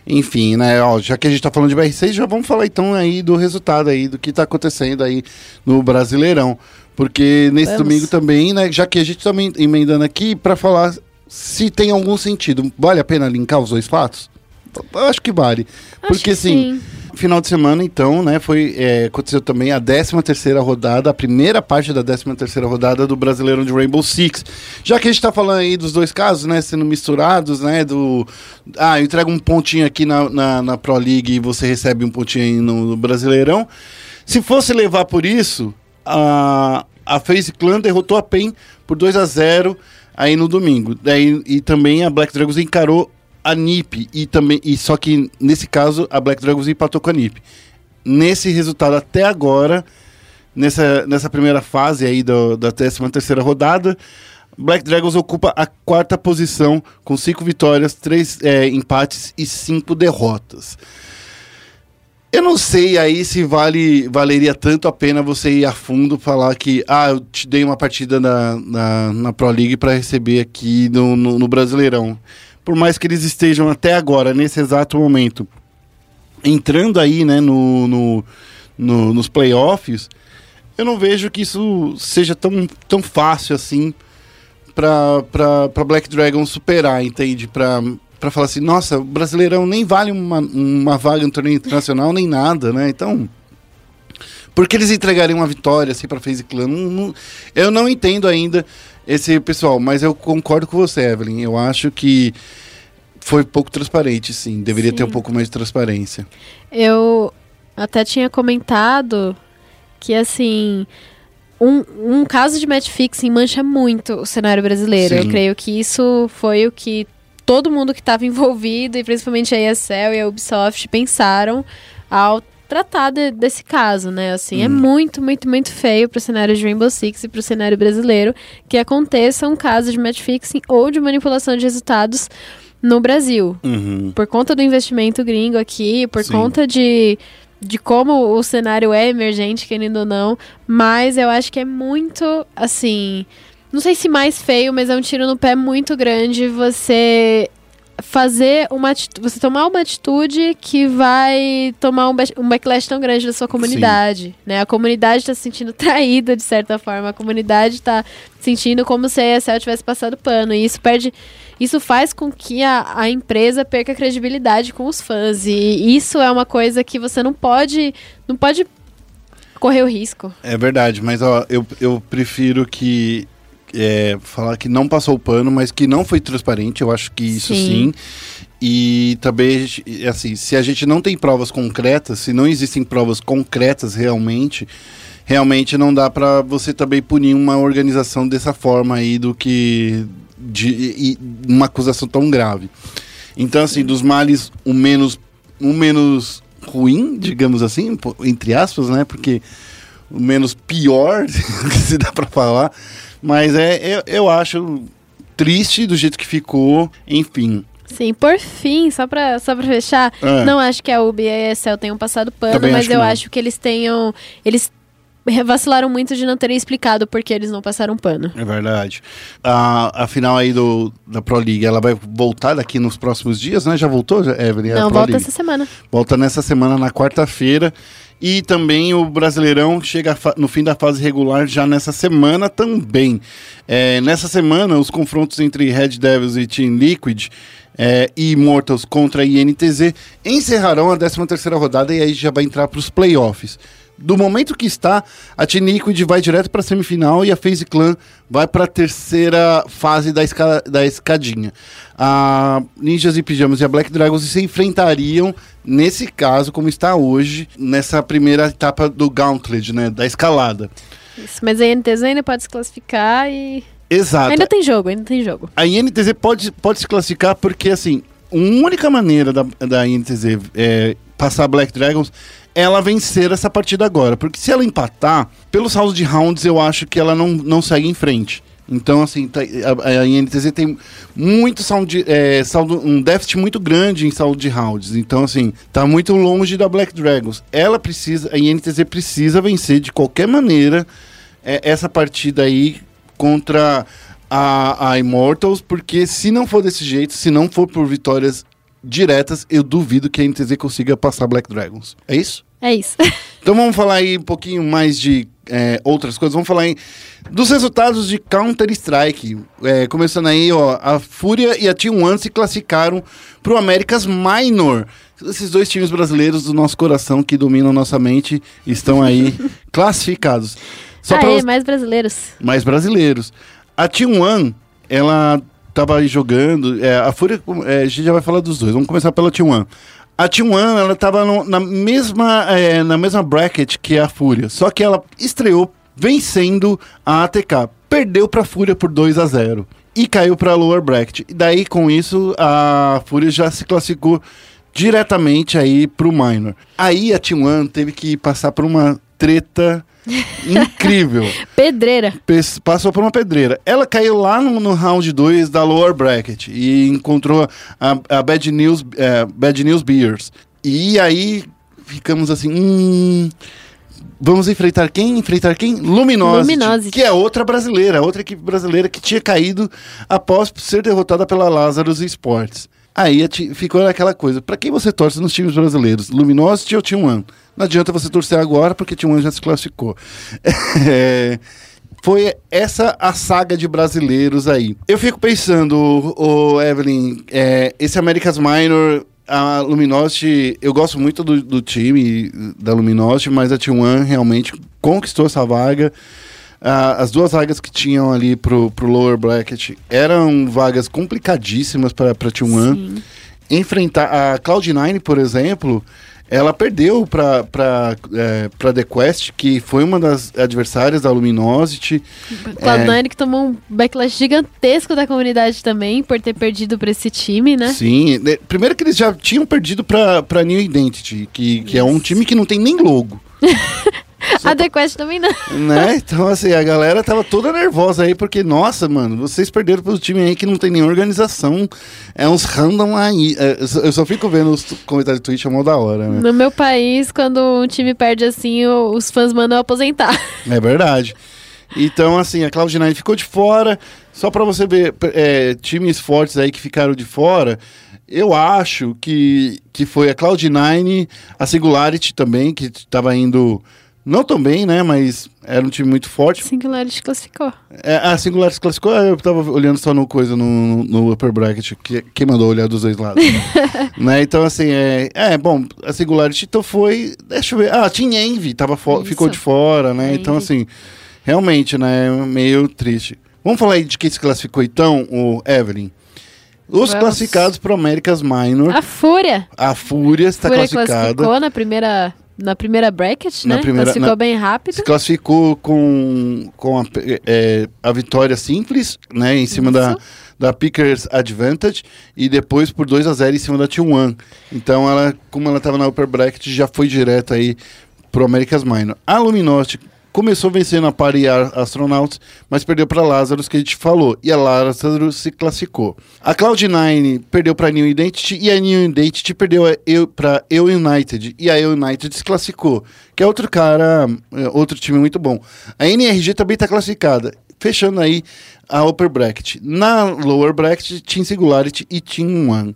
Enfim, né, ó, já que a gente tá falando de BR6, já vamos falar então aí do resultado aí, do que tá acontecendo aí no Brasileirão. Porque nesse Vamos. domingo também, né, já que a gente tá em- emendando aqui pra falar se tem algum sentido. Vale a pena linkar os dois fatos? Eu acho que vale. Acho Porque que assim, sim. Final de semana, então, né, foi, é, aconteceu também a 13 terceira rodada, a primeira parte da 13 terceira rodada do Brasileirão de Rainbow Six. Já que a gente tá falando aí dos dois casos, né, sendo misturados, né, do... Ah, eu entrego um pontinho aqui na, na, na Pro League e você recebe um pontinho aí no, no Brasileirão. Se fosse levar por isso, a, a FaZe Clan derrotou a PEN por 2 a 0 aí no domingo. Daí, e também a Black Dragons encarou a NiP e também e só que nesse caso a Black Dragons empatou com a NiP. Nesse resultado até agora, nessa, nessa primeira fase aí do, da 13 terceira rodada, Black Dragons ocupa a quarta posição com cinco vitórias, três é, empates e cinco derrotas. Eu não sei aí se vale valeria tanto a pena você ir a fundo falar que ah, eu te dei uma partida na, na, na Pro League para receber aqui no, no, no Brasileirão. Por mais que eles estejam até agora, nesse exato momento, entrando aí né, no, no, no- nos playoffs, eu não vejo que isso seja tão, tão fácil assim para Black Dragon superar, entende? Para para falar assim, nossa, o Brasileirão nem vale uma, uma vaga no torneio internacional, nem nada, né? Então, por que eles entregariam uma vitória assim para FaZe Clan? Não- não- eu não entendo ainda esse pessoal, mas eu concordo com você, Evelyn. Eu acho que foi pouco transparente, sim. Deveria ter um Sim. pouco mais de transparência. Eu até tinha comentado que, assim, um, um caso de match fixing mancha muito o cenário brasileiro. Sim. Eu creio que isso foi o que todo mundo que estava envolvido, e principalmente a ESL e a Ubisoft, pensaram ao tratar de- desse caso, né? Assim, é muito, muito, muito feio pro cenário de Rainbow Six e pro cenário brasileiro que aconteça um caso de match fixing ou de manipulação de resultados no Brasil Uhum. por conta do investimento gringo aqui, por Sim. conta de, de como o cenário é emergente, querendo ou não. Mas eu acho que é muito, assim. Não sei se mais feio, mas é um tiro no pé muito grande você fazer uma você tomar uma atitude que vai tomar um, um backlash tão grande da sua comunidade, né? A comunidade está se sentindo traída de certa forma, a comunidade está sentindo como se a ESL tivesse passado pano e isso perde isso faz com que a, a empresa perca credibilidade com os fãs e isso é uma coisa que você não pode não pode correr o risco. É verdade, mas ó, eu, eu prefiro que é, falar que não passou o pano, mas que não foi transparente. Eu acho que isso sim. Sim. E também, assim, se a gente não tem provas concretas, se não existem provas concretas realmente, realmente não dá pra você também punir uma organização dessa forma aí do que de uma acusação tão grave. Então, assim, dos males o menos o menos ruim, digamos assim, entre aspas, né? Porque o menos pior, se dá pra falar. Mas é, eu, eu acho triste do jeito que ficou. Enfim, Sim, por fim, só pra, só pra fechar, É. não acho que a UB e a ESL tenham passado pano, Também mas acho eu não. acho que eles tenham. Eles vacilaram muito de não terem explicado por que eles não passaram pano. É verdade. A, a final aí do, da Pro League, ela vai voltar daqui nos próximos dias, né? Já voltou, Evelyn? a não, volta League? essa semana. Volta nessa semana, na quarta-feira. E também o Brasileirão chega no fim da fase regular já nessa semana também. É, nessa semana, os confrontos entre Red Devils e Team Liquid é, e Immortals contra a INTZ encerrarão a 13ª rodada e aí já vai entrar para os playoffs. Do momento que está, a Team Liquid vai direto para a semifinal e a FaZe Clan vai para a terceira fase da, esca- da escadinha. A Ninjas e Pijamas e a Black Dragons se enfrentariam, nesse caso, como está hoje, nessa primeira etapa do Gauntlet, né, da escalada. Isso, mas a INTZ ainda pode se classificar e. Exato. Ainda tem jogo, ainda tem jogo. A INTZ pode, pode se classificar porque, assim, a única maneira da, da INTZ é, passar Black Dragons ela vencer essa partida agora. Porque se ela empatar, pelo saldo de rounds, eu acho que ela não, não segue em frente. Então, assim, tá- a, a INTZ tem muito de- é, saldo, um déficit muito grande em saldo de rounds. Então, assim, tá muito longe da Black Dragons. Ela precisa, a INTZ precisa vencer de qualquer maneira é, essa partida aí contra a, a Immortals, porque se não for desse jeito, se não for por vitórias diretas, eu duvido que a NTZ consiga passar Black Dragons. É isso? É isso. Então vamos falar aí um pouquinho mais de é, outras coisas. Vamos falar aí dos resultados de Counter-Strike. É, começando aí, ó, a Fúria e a Team One se classificaram para o Americas Minor. Esses dois times brasileiros do nosso coração que dominam nossa mente estão aí classificados. Só Aê, você- mais brasileiros. mais brasileiros. A Team One, ela tava aí jogando. é, a Fúria, é, a gente já vai falar dos dois. Vamos começar pela Team One. A Team One, ela tava no- na, mesma, é, na mesma bracket que a Fúria. Só que ela estreou vencendo a ATK. Perdeu pra Fúria por 2 a 0 E caiu pra lower bracket. E daí, com isso, a Fúria já se classificou diretamente aí pro Minor. Aí a Team One teve que passar por uma treta incrível Pedreira. passou por uma pedreira. Ela caiu lá no, no round 2 da lower bracket e encontrou a, a Bad, News, é, Bad News Beers. E aí ficamos assim, hum, vamos enfrentar quem? Enfrentar quem? Luminosity, Luminosity. que é outra brasileira, outra equipe brasileira que tinha caído após ser derrotada pela Lazarus Sports. Aí ficou aquela coisa, pra quem você torce nos times brasileiros? Luminosity ou Team One? Não adianta você torcer agora porque Team One já se classificou. É, foi essa a saga de brasileiros aí. Eu fico pensando, o Evelyn, é, esse America's Minor, a Luminosity, eu gosto muito do, do time da Luminosity, mas a T1 realmente conquistou essa vaga. Ah, as duas vagas que tinham ali pro, pro lower bracket eram vagas complicadíssimas para a T1 Sim. enfrentar a Cloud9, por exemplo, ela perdeu para para é, para The Quest, que foi uma das adversárias da Luminosity. Cloud9 que tomou um backlash gigantesco da comunidade também por ter perdido pra esse time, né? Sim, né, primeiro que eles já tinham perdido para para New Identity, que, que é um time que não tem nem logo. A The Quest também não. né? Então, assim, a galera tava toda nervosa aí, porque, nossa, mano, vocês perderam pro time aí que não tem nenhuma organização. É uns random aí. É, eu só- fico vendo os comentários do Twitch, é mó da hora, né? No meu país, quando um time perde assim, os fãs mandam aposentar. É verdade. Então, assim, a Cloud9 ficou de fora. Só pra você ver, é, times fortes aí que ficaram de fora. Eu acho que, que foi a Cloud9, a Singularity também, que tava indo não tão bem, né? Mas era um time muito forte. Singularity classificou. É, a Singularity se classificou, eu tava olhando só no coisa, no, no upper bracket, que, quem mandou olhar dos dois lados. né? Então, assim, é, é, bom, a Singularity então foi, deixa eu ver, ah, Team Envy tava ficou de fora, né? Envy. Então, assim, realmente, né, meio triste. Vamos falar aí de quem se classificou então, o Evelyn. Os Vamos. classificados para Américas Minor, A Fúria. a Fúria está Fúria classificada. classificou na primeira, na primeira bracket, Na né? primeira- classificou na- bem rápido. Se classificou com, com a, é, a vitória simples, né? Em cima da, da Pickers Advantage e depois por 2 a 0 em cima da T1. Então ela, como ela estava na upper bracket, já foi direto aí pro America's Minor. A Luminosity começou vencendo a Pari Ar- Astronauts, mas perdeu para Lazarus, que a gente falou. E a Lazarus se classificou. A Cloud9 perdeu para New Identity e a New Identity perdeu para Eu United. E a Eu United se classificou, que é outro cara, é, outro time muito bom. A NRG também está classificada. Fechando aí a upper bracket. Na lower bracket, Team Singularity e Team One.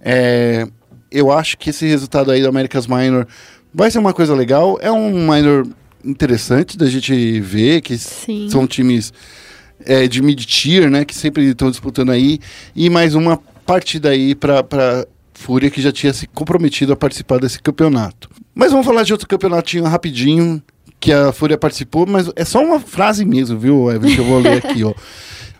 É, eu acho que esse resultado aí do America's Minor vai ser uma coisa legal. É um minor interessante da gente ver, que Sim. são times é, de mid-tier, né? Que sempre estão disputando aí. E mais uma partida aí para Fúria, que já tinha se comprometido a participar desse campeonato. Mas vamos falar de outro campeonatinho rapidinho, que a Fúria participou, mas é só uma frase mesmo, viu, Evan, que eu vou ler aqui, ó.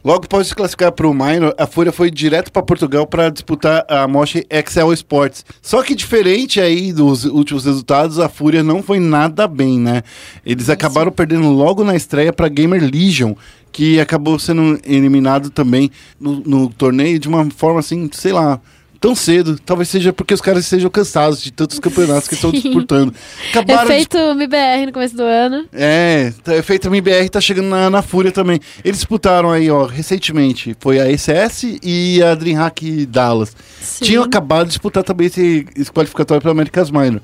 Logo após se classificar para o Minor, a Fúria foi direto para Portugal para disputar a Moche Excel Sports. Só que diferente aí dos últimos resultados, a Fúria não foi nada bem, né? Eles acabaram perdendo logo na estreia para Gamer Legion, que acabou sendo eliminado também no, no torneio de uma forma assim, sei lá, tão cedo. Talvez seja porque os caras estejam cansados de tantos campeonatos que estão Sim. disputando. Acabaram de Efeito MBR no começo do ano. é, tá- efeito MBR tá chegando na, na Fúria também. Eles disputaram aí, ó, recentemente. Foi a ECS e a DreamHack Dallas. Sim. Tinham acabado de disputar também esse, esse qualificatório para America's Minor.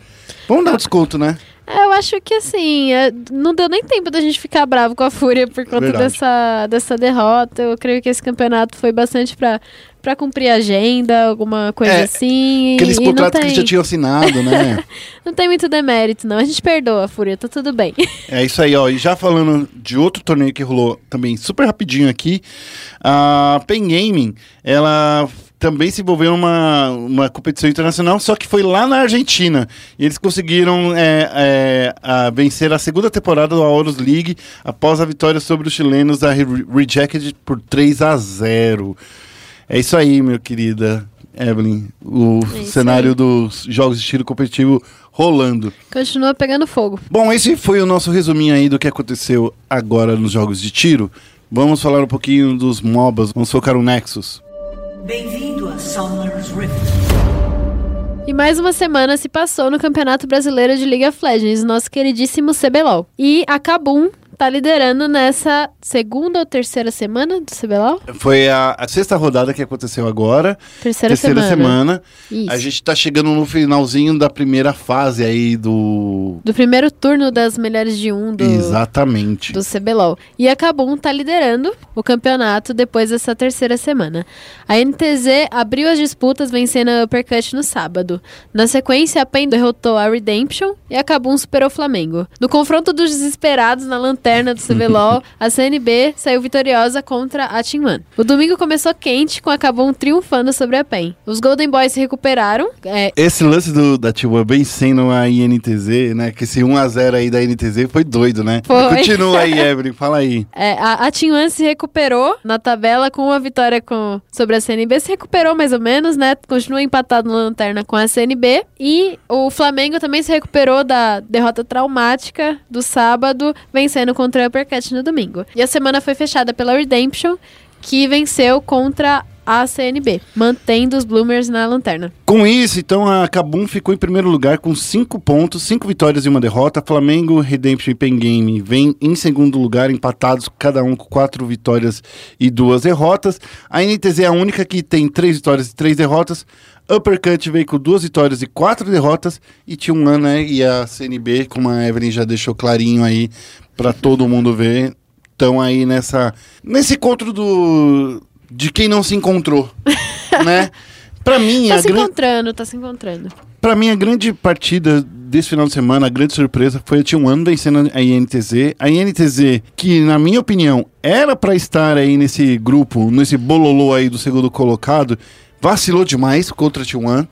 Vamos dar um desconto, né? É, Eu acho que assim, é, não deu nem tempo da gente ficar bravo com a Fúria por conta Verdade. dessa, dessa derrota. Eu creio que esse campeonato foi bastante pra, pra cumprir a agenda, alguma coisa É, assim. Aqueles contratos que eles já tinham assinado, né? não tem muito demérito, não. A gente perdoa Fúria, tá tudo bem. É isso aí, ó. E já falando de outro torneio que rolou também super rapidinho aqui, a Pen Gaming, ela também se envolveu numa uma competição internacional, só que foi lá na Argentina. E eles conseguiram é, é, a vencer a segunda temporada da Horus League após a vitória sobre os chilenos da Re- Rejected por 3 a 0 É isso aí, meu querida Evelyn. O É cenário aí. dos jogos de tiro competitivo rolando. Continua pegando fogo. Bom, esse foi o nosso resuminho aí do que aconteceu agora nos jogos de tiro. Vamos falar um pouquinho dos MOBAs, vamos focar no Nexus. Bem-vindo a Summer's Rift. E mais uma semana se passou no Campeonato Brasileiro de League of Legends, nosso queridíssimo CBLOL. E a Kabum tá liderando nessa segunda ou terceira semana do CBLOL? Foi a, a sexta rodada que aconteceu agora, Terceira, terceira semana. semana. A gente tá chegando no finalzinho da primeira fase aí do. Do primeiro turno das melhores de um do, Exatamente. do CBLOL. E a Kabum tá liderando o campeonato depois dessa terceira semana. A NTZ abriu as disputas vencendo a Uppercut no sábado. Na sequência, a PEN derrotou a Redemption e a Kabum superou o Flamengo. No confronto dos desesperados na lanterna do CBLOL, a CNB saiu vitoriosa contra a Team One. O domingo começou quente, com a Kabum triunfando sobre a PEN. Os Golden Boys se recuperaram, é, Esse lance do, da T1 vencendo a INTZ, né? Que esse 1x0 aí da INTZ foi doido, né? Foi. Continua aí, Evelyn, fala aí. É, a, a Team One se recuperou na tabela com uma vitória com, sobre a CNB. Se recuperou mais ou menos, né? Continua empatado na lanterna com a CNB. E o Flamengo também se recuperou da derrota traumática do sábado, vencendo contra a Uppercut no domingo. E a semana foi fechada pela Redemption, que venceu contra a CNB, mantendo os Bloomers na lanterna. Com isso, então, a Kabum ficou em primeiro lugar com 5 pontos, 5 vitórias e uma derrota. Flamengo, Redemption e Pen Game vem em segundo lugar, empatados, cada um com 4 vitórias e duas derrotas. A NTZ é a única que tem 3 vitórias e 3 derrotas. Uppercut veio com duas vitórias e quatro derrotas. E tinha um ano, né? E a CNB, como a Evelyn já deixou clarinho aí para todo mundo ver, estão aí nessa nesse encontro do de quem não se encontrou, né? Pra mim, Tá a se gran- encontrando, tá se encontrando. Pra mim, a grande partida desse final de semana, a grande surpresa, foi a T1 vencendo a INTZ. A INTZ, que na minha opinião, era pra estar aí nesse grupo, nesse bololô aí do segundo colocado, vacilou demais contra a T1.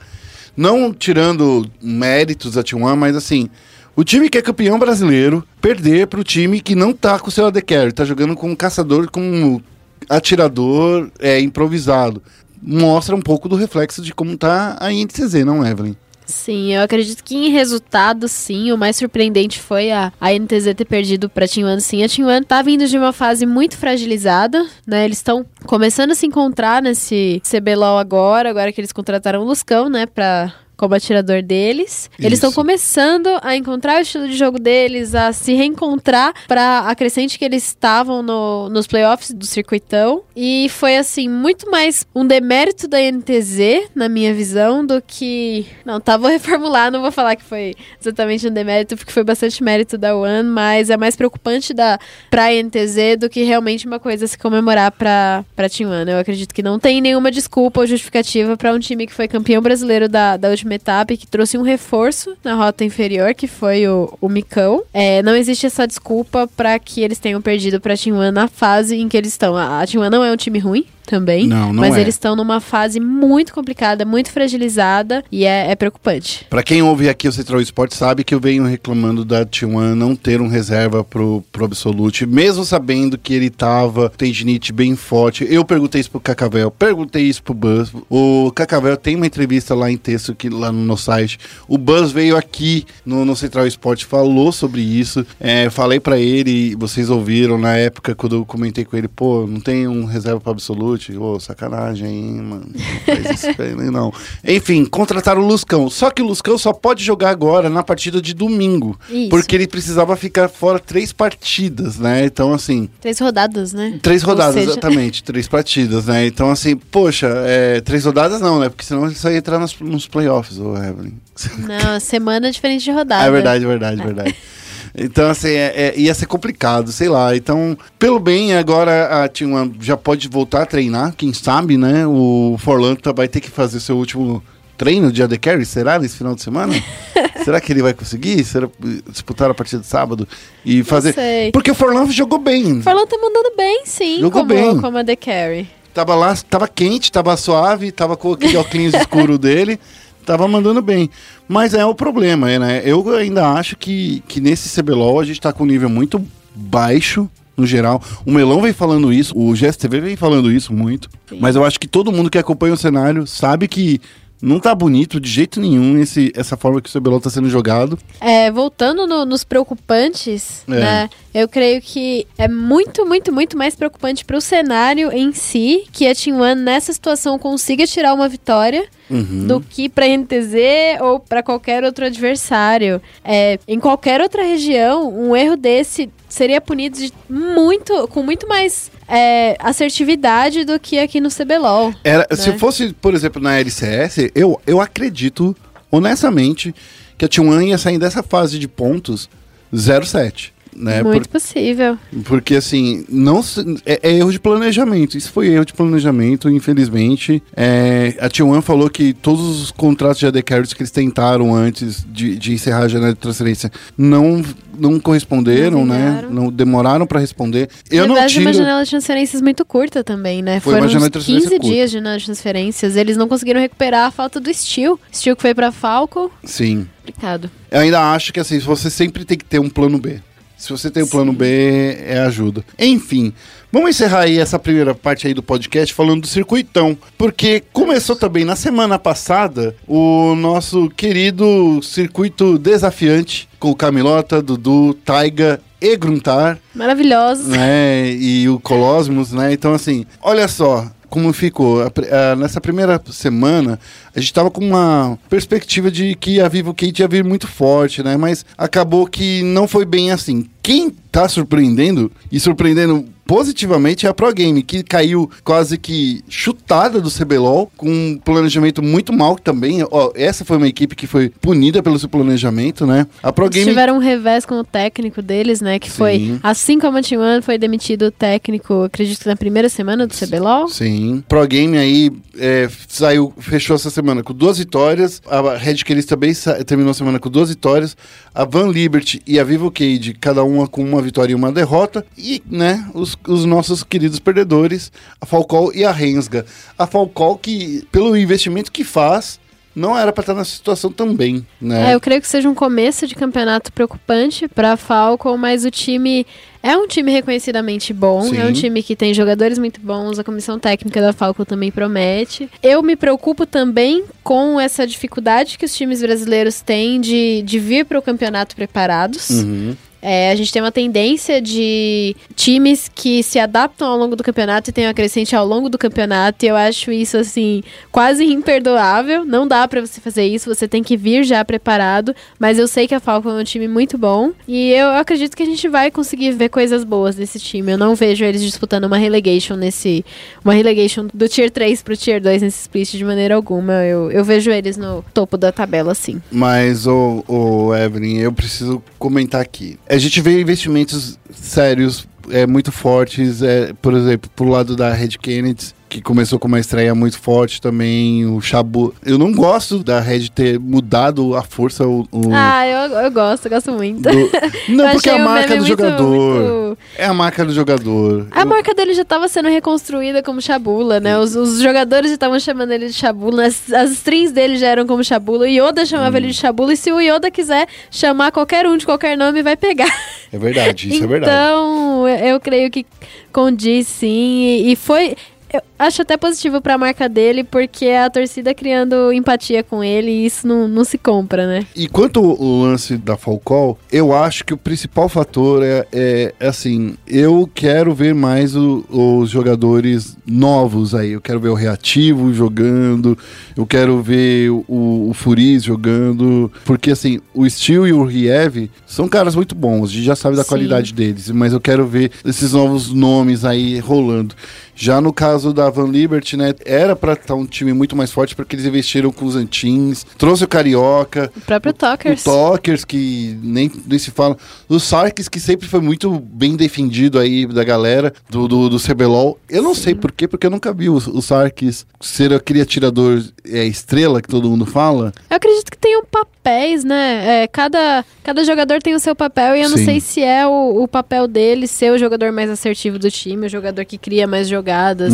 Não tirando méritos da T1, mas assim, o time que é campeão brasileiro perder pro time que não tá com o seu AD Carry, tá jogando com um caçador, com um atirador é, improvisado. Mostra um pouco do reflexo de como tá a INTZ, não, Evelyn? Sim, eu acredito que em resultado, sim, o mais surpreendente foi a, a NTZ ter perdido pra One, sim. A One tá vindo de uma fase muito fragilizada, né? Eles estão começando a se encontrar nesse CBLOL agora, agora que eles contrataram o Luscão, né, pra como atirador deles. Eles estão Isso. começando a encontrar o estilo de jogo deles, a se reencontrar para a crescente que eles estavam no- nos playoffs do circuitão. E foi assim, muito mais um demérito da NTZ, na minha visão, do que. Não, tá, vou reformular, não vou falar que foi exatamente um demérito, porque foi bastante mérito da One, mas é mais preocupante da, pra NTZ do que realmente uma coisa a se comemorar pra, pra Team One. Eu acredito que não tem nenhuma desculpa ou justificativa pra um time que foi campeão brasileiro da, da última etapa e que trouxe um reforço na rota inferior, que foi o, o Micão. É, não existe essa desculpa pra que eles tenham perdido pra Team One na fase em que eles estão. A, a Team One não é um time ruim. Também, Não, não mas é. eles estão numa fase muito complicada, muito fragilizada e é, é preocupante. Pra quem ouve aqui o Central Esporte sabe que eu venho reclamando da T1 não ter um reserva pro, pro Absolute, mesmo sabendo que ele tava tendinite bem forte. Eu perguntei isso pro Cacavel, perguntei isso pro Buzz. O Cacavel tem uma entrevista lá em texto que, lá no nosso site. O Buzz veio aqui no, no Central Esporte, falou sobre isso. É, falei pra ele, vocês ouviram na época quando eu comentei com ele, pô, não tem um reserva pro Absolute? Ô, sacanagem, hein, mano. Não faz isso não. Enfim, contrataram o Luscão. Só que o Luscão só pode jogar agora na partida de domingo. Isso. Porque ele precisava ficar fora três partidas, né? Então, assim, Três rodadas, né? três rodadas, seja- exatamente. Três partidas, né? Então, assim, poxa, é, três rodadas não, né? Porque senão ele só ia entrar nos, nos playoffs, ô Evelyn. Não, semana é diferente de rodada. É verdade, verdade, verdade. Então, assim, é- é- ia ser complicado, sei lá. Então, pelo bem, agora a T1 já pode voltar a treinar, quem sabe, né? O Forlan vai ter que fazer seu último treino de AD Carry, será, nesse final de semana? será que ele vai conseguir? Será disputar a partida de sábado e fazer... sei. Porque o Forlan jogou bem. O Forlan tá mandando bem, sim, Jogou como, bem. como a The Carry. Tava lá, tava quente, tava suave, tava com aquele óculos escuro dele, tava mandando bem. Mas é o problema, né? Eu ainda acho que, que nesse CBLOL a gente tá com um nível muito baixo, no geral. O Melão vem falando isso, o GSTV vem falando isso muito. Sim. Mas eu acho que todo mundo que acompanha o cenário sabe que não tá bonito de jeito nenhum esse, essa forma que o CBLOL tá sendo jogado. É, voltando no- nos preocupantes, É. né? Eu creio que é muito, muito, muito mais preocupante pro cenário em si que a Team One nessa situação consiga tirar uma vitória Uhum. do que pra NTZ ou pra qualquer outro adversário. É, em qualquer outra região, um erro desse seria punido de muito, com muito mais é, assertividade do que aqui no CBLOL. Era, Se né? fosse, por exemplo, na LCS, eu, eu acredito, honestamente, que a T1 ia sair dessa fase de pontos 0-7. Né? muito possível. Por- porque, assim, não é, é erro de planejamento. Isso foi erro de planejamento, infelizmente. É, a T1 falou que todos os contratos de AD Carries que eles tentaram antes de, de encerrar a janela de transferência não, não corresponderam, Não né? Não demoraram para responder. Eu Na não verdade, tiro... uma janela de transferências muito curta também, né? Foi uma Foram transferência 15 curta. dias de janela de transferências. Eles não conseguiram recuperar a falta do Steel. Steel que foi pra Falco, Sim. complicado. Eu ainda acho que assim, você sempre tem que ter um plano B. Se você tem um plano B, é ajuda. Enfim, vamos encerrar aí essa primeira parte aí do podcast falando do circuitão. Porque começou também na semana passada o nosso querido circuito desafiante com o Camilota, Dudu, Taiga e Gruntar Maravilhoso. né? E o Colosmos, né? Então, assim, olha só como ficou. A a- nessa primeira semana, a gente tava com uma perspectiva de que a Vivo Kate ia vir muito forte, né? Mas acabou que não foi bem assim. Quem tá surpreendendo, e surpreendendo positivamente, é a Pro Game, que caiu quase que chutada do CBLOL, com um planejamento muito mal também. Ó, essa foi uma equipe que foi punida pelo seu planejamento, né? A Pro Eles Game... tiveram um revés com o técnico deles, né? Que foi, Sim. assim como a T1 foi demitido o técnico, acredito que na primeira semana do CBLOL. Sim. Pro Game aí é, saiu, fechou essa semana com duas vitórias. A Red Canids também terminou a semana com duas vitórias. A Van Liberty e a Vivo Cade, cada uma com uma vitória e uma derrota. E, né, os, os nossos queridos perdedores, a Falcol e a Rensga. A Falcol que, pelo investimento que faz, não era pra estar nessa situação também, né? É, eu creio que seja um começo de campeonato preocupante pra Falcon, mas o time é um time reconhecidamente bom, Sim. é um time que tem jogadores muito bons, a comissão técnica da Falcon também promete. Eu me preocupo também com essa dificuldade que os times brasileiros têm de, de vir para o campeonato preparados. Uhum. É, a gente tem uma tendência de times que se adaptam ao longo do campeonato e tem uma crescente ao longo do campeonato. E eu acho isso, assim, quase imperdoável. Não dá pra você fazer isso, você tem que vir já preparado. Mas eu sei que a Falcon é um time muito bom. E eu acredito que a gente vai conseguir ver coisas boas desse time. Eu não vejo eles disputando uma relegation nesse. Uma relegation do Tier 3 pro Tier 2 nesse split de maneira alguma. Eu, eu vejo eles no topo da tabela, sim. Mas, o, o Evelyn, eu preciso comentar aqui. A gente vê investimentos sérios, é, muito fortes, é, por exemplo, pro lado da Red Kennedy, que começou com uma estreia muito forte também, o Shabu. Eu não gosto da Red ter mudado a força, o... o- Ah, eu, eu gosto, eu gosto muito. do- Não, porque é a marca do jogador. muito- É a marca do jogador. A Eu- marca dele já estava sendo reconstruída como Chabula, né? Os, os jogadores já estavam chamando ele de Chabula, as, as strings dele já eram como Chabula, o Yoda chamava ele de Chabula, e se o Yoda quiser chamar qualquer um de qualquer nome, vai pegar. É verdade, isso então, é verdade. eu, eu creio que condiz sim, e, e foi... Eu acho até positivo pra marca dele, porque é a torcida criando empatia com ele e isso não, não se compra, né? E quanto o lance da Falcão, eu acho que o principal fator é, é, é assim, eu quero ver mais o- os jogadores novos aí. Eu quero ver o Reativo jogando, eu quero ver o, o Furiz jogando, porque assim, o Steel e o Riev são caras muito bons, a gente já sabe da Sim. qualidade deles, mas eu quero ver esses novos nomes aí rolando. Já no caso da Van Liberty, né, era pra estar um time muito mais forte porque eles investiram com os Antins, trouxe o Carioca, O próprio Talkers. o Talkers, que nem, nem se fala. O Sarkis, que sempre foi muito bem defendido aí da galera do, do, do CBLOL. Eu não sei porquê, porque eu nunca vi o, o Sarkis ser aquele atirador é, estrela que todo mundo fala. Eu acredito que tenham papéis, né? É, cada, cada jogador tem o seu papel e eu não Sim. sei se é o, o papel dele ser o jogador mais assertivo do time, o jogador que cria mais jogadas.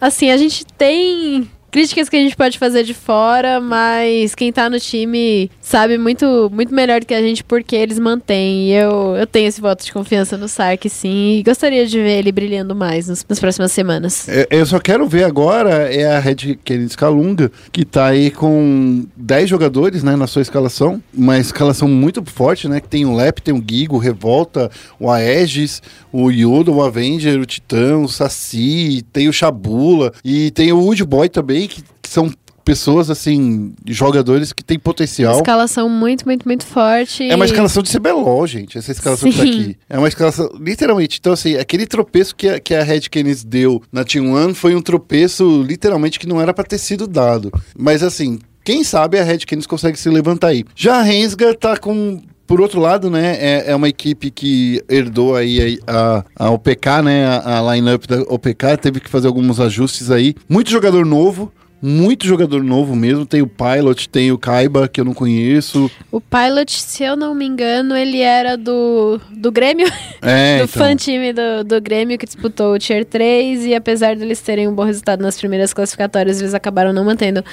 Assim, a gente tem críticas que a gente pode fazer de fora, mas quem tá no time sabe muito, muito melhor do que a gente porque eles mantêm. E eu, eu tenho esse voto de confiança no Sark, sim, e gostaria de ver ele brilhando mais nos- nas próximas semanas. É, Eu só quero ver agora é a Red Kennedy Calunga, que tá aí com 10 jogadores, né, na sua escalação. Uma escalação muito forte, né, que tem o Lep, tem o Gigo, o Revolta, o Aegis, o Yoda, o Avenger, o Titã, o Saci, tem o Shabula e tem o Wood Boy que, que são pessoas, assim, jogadores que têm potencial. Escalação muito, muito, muito forte. É uma escalação de CBLOL, gente, essa escalação que tá Sim. aqui. É uma escalação, literalmente. Então, assim, aquele tropeço que a, que a Red Kennedy deu na Team One foi um tropeço, literalmente, que não era pra ter sido dado. Mas, assim, quem sabe a Red Kennedy consegue se levantar aí. Já a Rensga tá com... Por outro lado, né, é, é uma equipe que herdou aí a, a, OPK, né, a, a line-up da OPK, teve que fazer alguns ajustes aí. Muito jogador novo, muito jogador novo mesmo. Tem o Pilot, tem o Kaiba, que eu não conheço. O Pilot, se eu não me engano, ele era do, do Grêmio, É, do então. fã time do, do Grêmio que disputou o Tier 3 e apesar deles terem um bom resultado nas primeiras classificatórias, eles acabaram não mantendo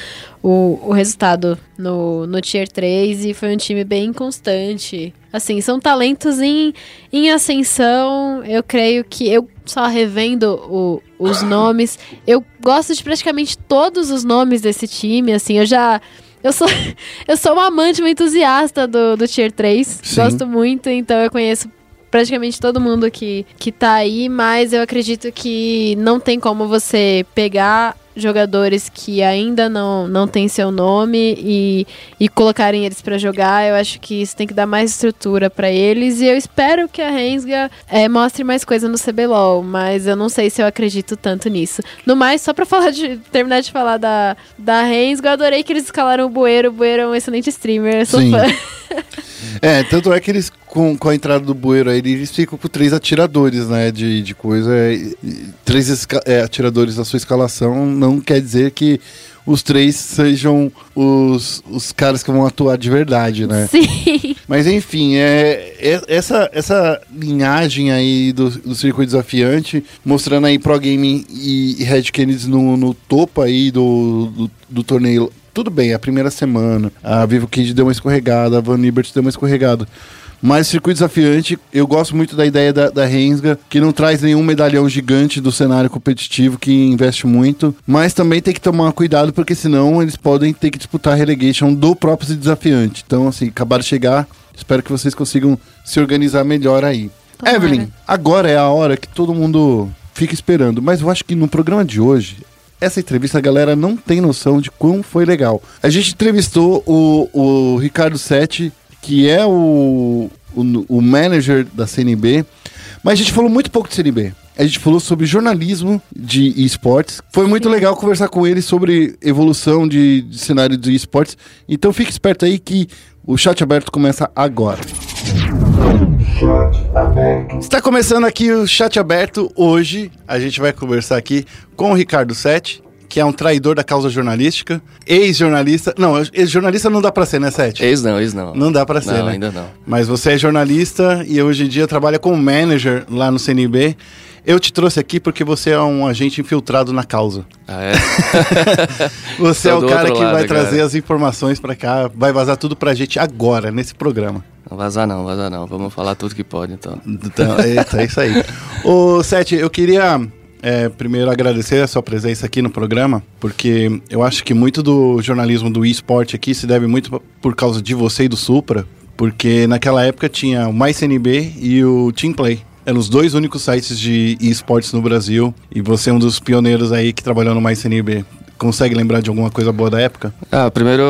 o, o resultado no, no Tier 3 e foi um time bem constante. Assim, são talentos em, em ascensão, eu creio que eu só revendo o- os nomes, eu gosto de praticamente todos os nomes desse time, assim, eu já... Eu sou, eu sou uma amante, uma entusiasta do, do Tier 3. Sim. Gosto muito, então eu conheço praticamente todo mundo que, que tá aí, mas eu acredito que não tem como você pegar jogadores que ainda não, não tem seu nome e, e colocarem eles pra jogar. Eu acho que isso tem que dar mais estrutura pra eles e eu espero que a Rensga eh, mostre mais coisa no CBLOL, mas eu não sei se eu acredito tanto nisso. No mais, só pra falar de, terminar de falar da, da Rensga, eu adorei que eles escalaram o Bueiro. O Bueiro é um excelente streamer, eu sou Sim. fã. É, tanto é que eles, com, com a entrada do bueiro aí, eles ficam com três atiradores, né, de, de coisa. e- e três é, atiradores da sua escalação não quer dizer que os três sejam os, os caras que vão atuar de verdade, né? Sim. Mas enfim, é, é- essa, essa linhagem aí do, do circuito desafiante, mostrando aí Pro Gaming e, e Red Kennedy no, no topo aí do, do, do torneio. Tudo bem, é a primeira semana. A Vivo Kid deu uma escorregada, a Van Libert deu uma escorregada. Mas circuito desafiante, eu gosto muito da ideia da, da Rensga, que não traz nenhum medalhão gigante do cenário competitivo, que investe muito. Mas também tem que tomar cuidado, porque senão eles podem ter que disputar a relegation do próprio desafiante. Então, assim, acabaram de chegar. Espero que vocês consigam se organizar melhor aí. Tomara. Evelyn, agora é a hora que todo mundo fica esperando. Mas eu acho que no programa de hoje, essa entrevista a galera não tem noção de quão foi legal. A gente entrevistou o, o Ricardo Sete, que é o, o, o manager da CNB, mas a gente falou muito pouco de CNB. A gente falou sobre jornalismo de esportes. Foi muito legal conversar com ele sobre evolução de, de cenário de esportes. Então fique esperto aí que o chat aberto começa agora. Está começando aqui o chat aberto. Hoje a gente vai conversar aqui com o Ricardo Sete, que é um traidor da causa jornalística, ex-jornalista. Não, ex-jornalista não dá pra ser, né, Sete? Ex não, ex não. Não dá pra ser, Não, né? ainda não. Mas você é jornalista e hoje em dia trabalha como manager lá no CNB. Eu te trouxe aqui porque você é um agente infiltrado na causa. Ah, é? Você Tô é o cara que lado, vai cara. trazer as informações pra cá, vai vazar tudo pra gente agora, nesse programa. Não vazar não, vazar não. Vamos falar tudo que pode, então. Então, eita, é isso aí. Ô, Sete, eu queria é, primeiro agradecer a sua presença aqui no programa, porque eu acho que muito do jornalismo do esporte aqui se deve muito por causa de você e do Supra, porque naquela época tinha o MyCNB e o Teamplay. Eram os dois únicos sites de esportes no Brasil, e você é um dos pioneiros aí que trabalhou no MyCNB. Consegue lembrar de alguma coisa boa da época? Ah, primeiro,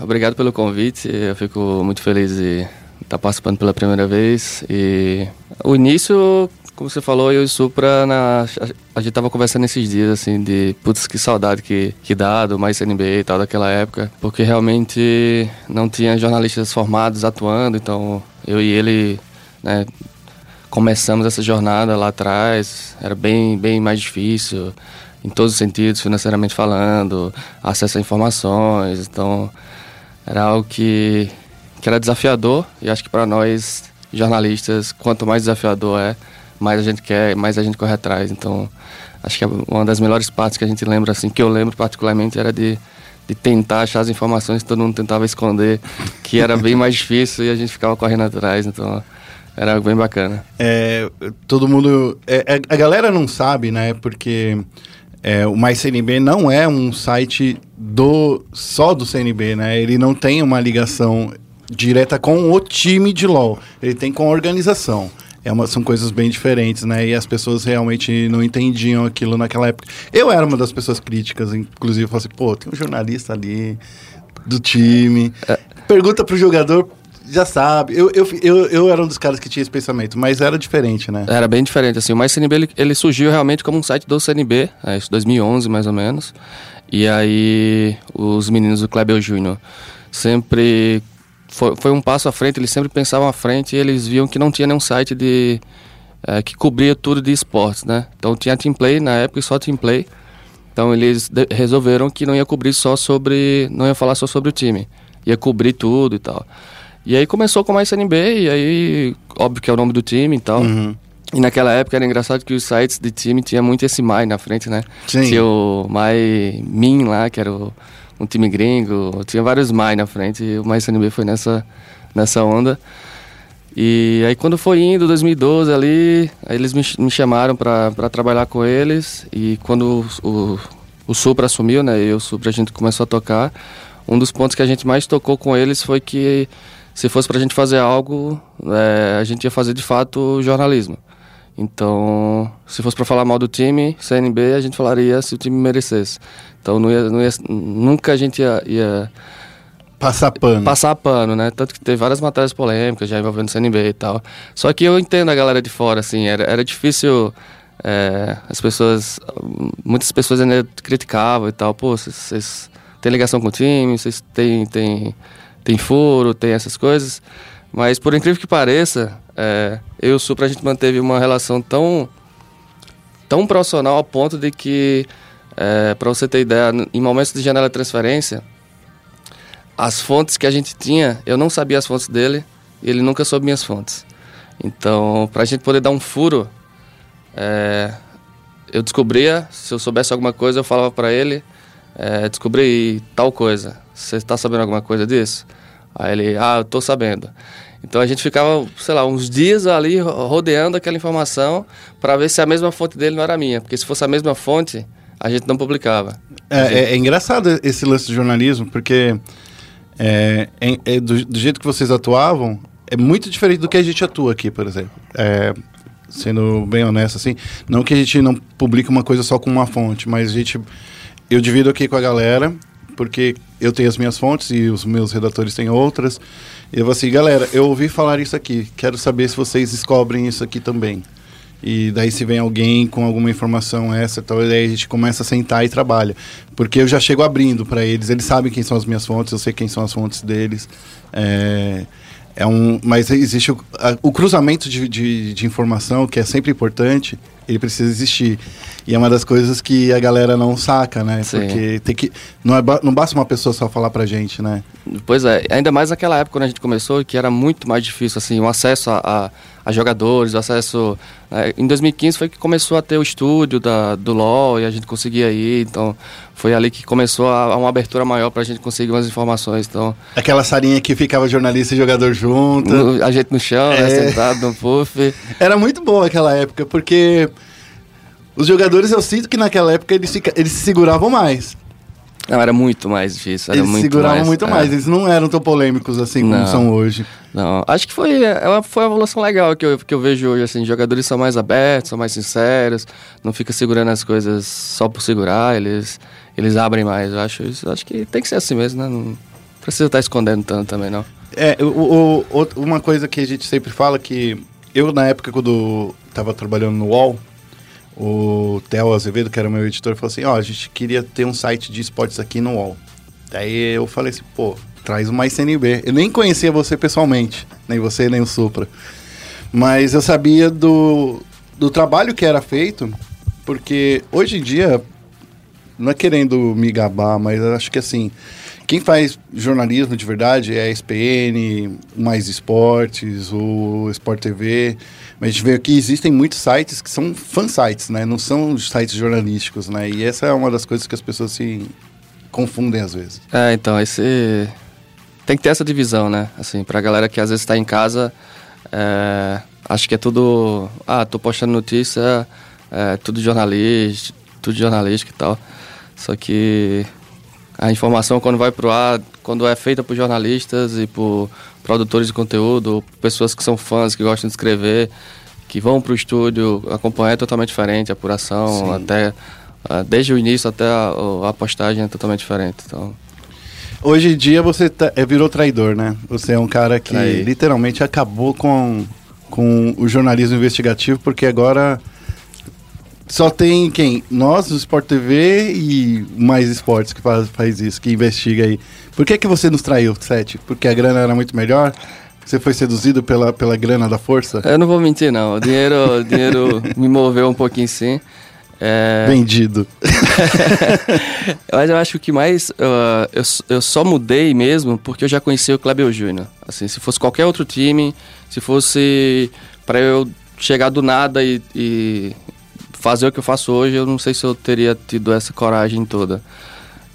obrigado pelo convite. Eu fico muito feliz de estar participando pela primeira vez. E o início, como você falou, eu e o Supra, na, a gente tava conversando esses dias, assim, de putz, que saudade que, que dá do mais CNB e tal daquela época. Porque realmente não tinha jornalistas formados atuando, então eu e ele, né, começamos essa jornada lá atrás, era bem, bem mais difícil, em todos os sentidos, financeiramente falando, acesso a informações, então era algo que, que era desafiador e acho que para nós jornalistas, quanto mais desafiador é, mais a gente quer, mais a gente corre atrás, então acho que é uma das melhores partes que a gente lembra, assim, que eu lembro particularmente era de de tentar achar as informações que todo mundo tentava esconder, que era bem mais difícil e a gente ficava correndo atrás, então era algo bem bacana. É, todo mundo. é, é, a galera não sabe, né? Porque é, o MyCNB não é um site do só do CNB, né? Ele não tem uma ligação direta com o time de LoL. Ele tem com a organização. É uma, são coisas bem diferentes, né? E as pessoas realmente não entendiam aquilo naquela época. Eu era uma das pessoas críticas, inclusive, eu falei assim, pô, tem um jornalista ali do time. Pergunta pro jogador, já sabe. Eu, eu, eu, eu era um dos caras que tinha esse pensamento, mas era diferente, né? Era bem diferente, assim, o Mais CNB ele, ele surgiu realmente como um site do CNB, é, isso 2011 mais ou menos, e aí os meninos do Kleber Júnior sempre, foi, foi um passo à frente, eles sempre pensavam à frente e eles viam que não tinha nenhum site de, é, que cobria tudo de esportes, né, então tinha Teamplay na época e só Teamplay, então eles resolveram que não ia cobrir só sobre, não ia falar só sobre o time, ia cobrir tudo e tal. E aí começou com mais CNB, e aí, óbvio que é o nome do time e tal. E naquela época era engraçado que os sites de time tinha muito esse My na frente, né? Sim. Tinha o My Min lá, que era o, um time gringo, tinha vários My na frente, e o My CNB foi nessa, nessa onda. E aí quando foi indo, 2012 ali, eles me, me chamaram pra trabalhar com eles, e quando o, o, o Supra assumiu, né, e o Supra a gente começou a tocar, um dos pontos que a gente mais tocou com eles foi que se fosse pra gente fazer algo, é, a gente ia fazer de fato jornalismo. Então, se fosse pra falar mal do time, CNB, a gente falaria se o time merecesse. Então, não ia, não ia, nunca a gente ia, ia Passar pano. passar pano, né? Tanto que teve várias matérias polêmicas já envolvendo CNB e tal. Só que eu entendo a galera de fora, assim, era, era difícil. é, as pessoas. Muitas pessoas ainda criticavam e tal. Pô, vocês- vocês têm ligação com o time, vocês têm, têm, têm furo, tem essas coisas. Mas por incrível que pareça, é, eu e o Supra a gente manteve uma relação tão tão profissional ao ponto de que, é, para você ter ideia, em momentos de janela de transferência, as fontes que a gente tinha, eu não sabia as fontes dele ele nunca soube minhas fontes. Então, para a gente poder dar um furo, é, eu descobria, se eu soubesse alguma coisa, eu falava para ele, é, descobri tal coisa, você está sabendo alguma coisa disso? Aí ele, ah, eu tô sabendo. Então a gente ficava, sei lá, uns dias ali ro- rodeando aquela informação para ver se a mesma fonte dele não era minha. Porque se fosse a mesma fonte, a gente não publicava. É, é- é engraçado esse lance do jornalismo, porque é- é do, do jeito que vocês atuavam, é muito diferente do que a gente atua aqui, por exemplo. É, sendo bem honesto, assim, não que a gente não publique uma coisa só com uma fonte, mas a gente. Eu divido aqui com a galera, porque eu tenho as minhas fontes e os meus redatores têm outras. E eu assim, galera, eu ouvi falar isso aqui, quero saber se vocês descobrem isso aqui também. E daí se vem alguém com alguma informação essa, tal, e daí a gente começa a sentar e trabalha. Porque eu já chego abrindo para eles, eles sabem quem são as minhas fontes, eu sei quem são as fontes deles. É, é um, mas existe o, a- o cruzamento de, de, de informação, que é sempre importante, ele precisa existir. E é uma das coisas que a galera não saca, né? Sim. Porque tem que, não, é, não basta uma pessoa só falar pra gente, né? Pois é, ainda mais naquela época quando a gente começou, que era muito mais difícil, assim, o acesso a, a, a jogadores, o acesso... é, em 2015 foi que começou a ter o estúdio da, do LoL e a gente conseguia ir, então foi ali que começou a, a uma abertura maior pra gente conseguir umas informações, então... Aquela salinha que ficava jornalista e jogador junto. no- a gente no chão, né, É. sentado no puff... Era muito boa aquela época, porque os jogadores, eu sinto que naquela época eles, fica- eles se seguravam mais. Não, era muito mais difícil, era eles se muito seguravam mais, muito é. mais. Eles não eram tão polêmicos assim como Não. são hoje. Não, acho que foi, é uma, foi uma evolução legal que eu, que eu vejo hoje, assim, jogadores são mais abertos, são mais sinceros, não fica segurando as coisas só por segurar, eles, eles abrem mais, eu acho isso, acho que tem que ser assim mesmo, né, não precisa estar escondendo tanto também, não. É, o, o- uma coisa que a gente sempre fala que eu, na época, quando tava trabalhando no UOL, o Theo Azevedo, que era meu editor, falou assim: Ó, a gente queria ter um site de esportes aqui no UOL. Daí eu falei assim: pô, traz uma ICNB. Eu nem conhecia você pessoalmente, nem você, nem o Supra. Mas eu sabia do, do trabalho que era feito, porque hoje em dia, não é querendo me gabar, mas acho que assim, quem faz jornalismo de verdade é a SPN, Mais Esportes, o Sport TV. Mas a gente vê que existem muitos sites que são fansites, né? Não são sites jornalísticos, né? E essa é uma das coisas que as pessoas se confundem às vezes. É, então, esse. Tem que ter essa divisão, né? Assim, pra galera que às vezes tá em casa, é, acho que é tudo. Ah, tô postando notícia, é, tudo jornalista, tudo jornalístico e tal. Só que a informação quando vai pro ar, quando é feita por jornalistas e por produtores de conteúdo, pessoas que são fãs, que gostam de escrever, que vão pro estúdio acompanhar é totalmente diferente, a apuração, Sim. até. ah, Desde o início até a, a postagem é totalmente diferente. Então, Hoje em dia você tá- é, virou traidor, né? Você é um cara que Traí. literalmente acabou com, com o jornalismo investigativo, porque agora só tem quem? Nós, o Sport TV e mais esportes que faz, faz isso, que investiga aí. Por que, que você nos traiu, Sete? Porque a grana era muito melhor? Você foi seduzido pela, pela grana da força? Eu não vou mentir, não. O dinheiro, o dinheiro me moveu um pouquinho sim. É, Vendido. mas eu acho que mais. ah, eu, eu só mudei mesmo porque eu já conhecia o Kleber Júnior. Assim, se fosse qualquer outro time, se fosse para eu chegar do nada e, e fazer o que eu faço hoje, eu não sei se eu teria tido essa coragem toda.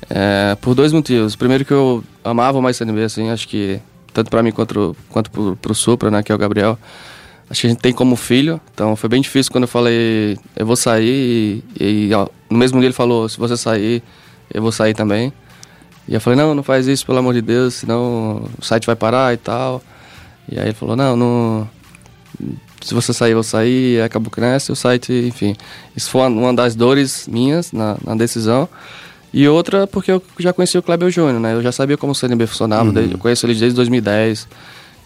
É, por dois motivos. Primeiro que eu amava Mais CNB, assim, acho que tanto para mim quanto, quanto pro, pro Supra, né, que é o Gabriel. Acho que a gente tem como filho, então foi bem difícil quando eu falei, eu vou sair, e, e, ó, no mesmo dia ele falou, se você sair, eu vou sair também. E eu falei, não, não faz isso, pelo amor de Deus, senão o site vai parar e tal. E aí ele falou, não, não se você sair, eu e acabou que nessa, o site, enfim. Isso foi uma, das dores minhas na, na decisão. E outra porque eu já conheci o Kleber Júnior, né? Eu já sabia como o CNB funcionava, desde- eu conheço ele desde 2010.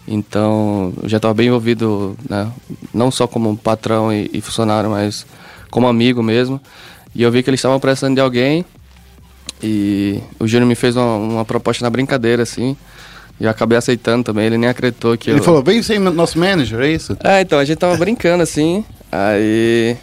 Então, eu já estava bem envolvido, né? Não só como patrão e, e funcionário, mas como amigo mesmo. E eu vi que eles estavam precisando de alguém. E o Júnior me fez uma, uma proposta na brincadeira, assim. E eu acabei aceitando também. Ele nem acreditou que Ele eu... falou, vem ser nosso manager, é isso? É, então, a gente tava brincando assim, aí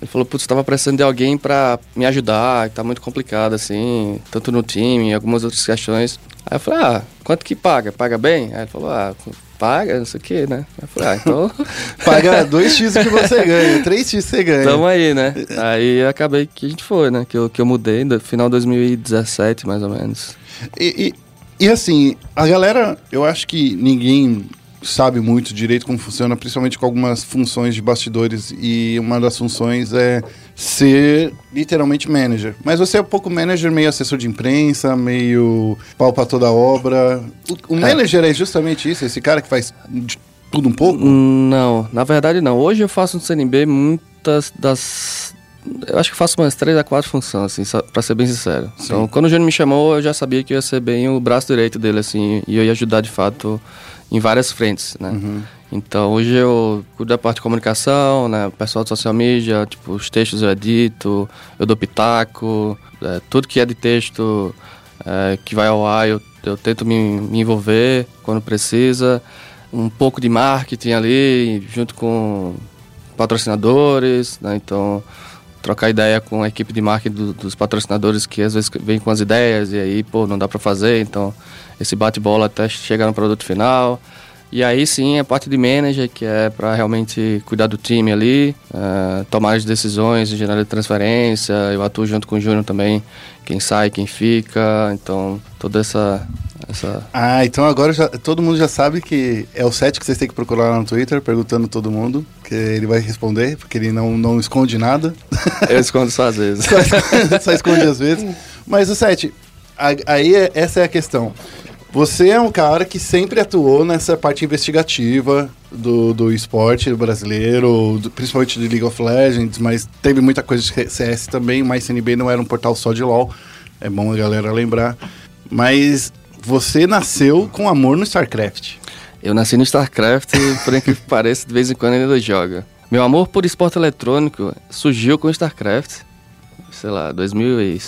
ele falou, putz, tava precisando de alguém pra me ajudar, que tá muito complicado assim, tanto no time, algumas outras questões. Aí eu falei, ah, quanto que paga? Paga bem? Aí ele falou, ah, paga, não sei o que, né? Aí eu falei, ah, então Paga 2x o que você ganha, 3x você ganha. tamo aí, né? Aí acabei que a gente foi, né? Que eu, que eu mudei no final de 2017, mais ou menos. E, e, e assim, a galera, eu acho que ninguém sabe muito direito como funciona, principalmente com algumas funções de bastidores. E uma das funções é ser literalmente manager. Mas você é um pouco manager, meio assessor de imprensa, meio pau pra toda a obra. O, o manager é justamente isso, esse cara que faz de tudo um pouco? Não, na verdade não. Hoje eu faço no CNB muitas das. Eu acho que faço umas três a quatro funções, assim, pra ser bem sincero. Então, quando o Júnior me chamou, eu já sabia que eu ia ser bem o braço direito dele, assim, e eu ia ajudar de fato em várias frentes, né? Então, hoje eu cuido da parte de comunicação, né? O pessoal de social media, tipo, os textos eu edito, eu dou pitaco, é, tudo que é de texto é, que vai ao ar, eu, eu tento me, me envolver quando precisa. Um pouco de marketing ali, junto com patrocinadores, né? Então, trocar ideia com a equipe de marketing do- dos patrocinadores que às vezes vem com as ideias e aí, pô, não dá para fazer, então esse bate-bola até chegar no produto final. E aí sim a parte de manager, que é para realmente cuidar do time ali, eh, tomar as decisões, gerar de transferência, eu atuo junto com o Júnior também, quem sai, quem fica, então toda essa... essa Ah, então agora já- todo mundo já sabe que é o set que vocês têm que procurar lá no Twitter, perguntando todo mundo, que ele vai responder, porque ele não, não esconde nada. eu escondo só às vezes. Só esconde às vezes. Mas o Sete, a- aí é- essa é a questão. Você é um cara que sempre atuou nessa parte investigativa do, do esporte brasileiro, do- principalmente de League of Legends, mas teve muita coisa de CS também, mas CNB não era um portal só de LoL. É bom a galera lembrar. Mas você nasceu com amor no StarCraft. Eu nasci no StarCraft e, por incrível que pareça, de vez em quando ainda joga. Meu amor por esporte eletrônico surgiu com StarCraft. Sei lá, 2000 e...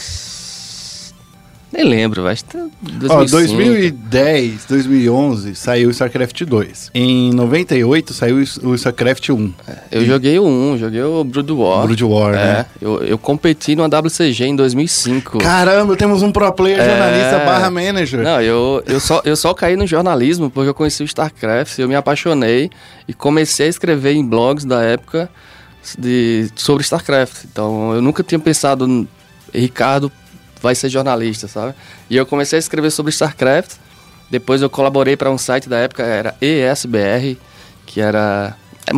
Nem lembro, acho que tá 2005. Ó, 2010, 2011 saiu o StarCraft 2. Em 98 saiu o StarCraft 1. Eu joguei o 1, joguei o Brood War. Brood War, é, né? Eu, eu competi numa WCG em 2005. Caramba, temos um pro player É. jornalista barra manager. Não, eu, eu, só, eu só caí no jornalismo porque eu conheci o StarCraft, eu me apaixonei e comecei a escrever em blogs da época de, sobre StarCraft. Então eu nunca tinha pensado, Ricardo vai ser jornalista, sabe? E eu comecei a escrever sobre StarCraft. Depois eu colaborei para um site da época, era ESBR, que era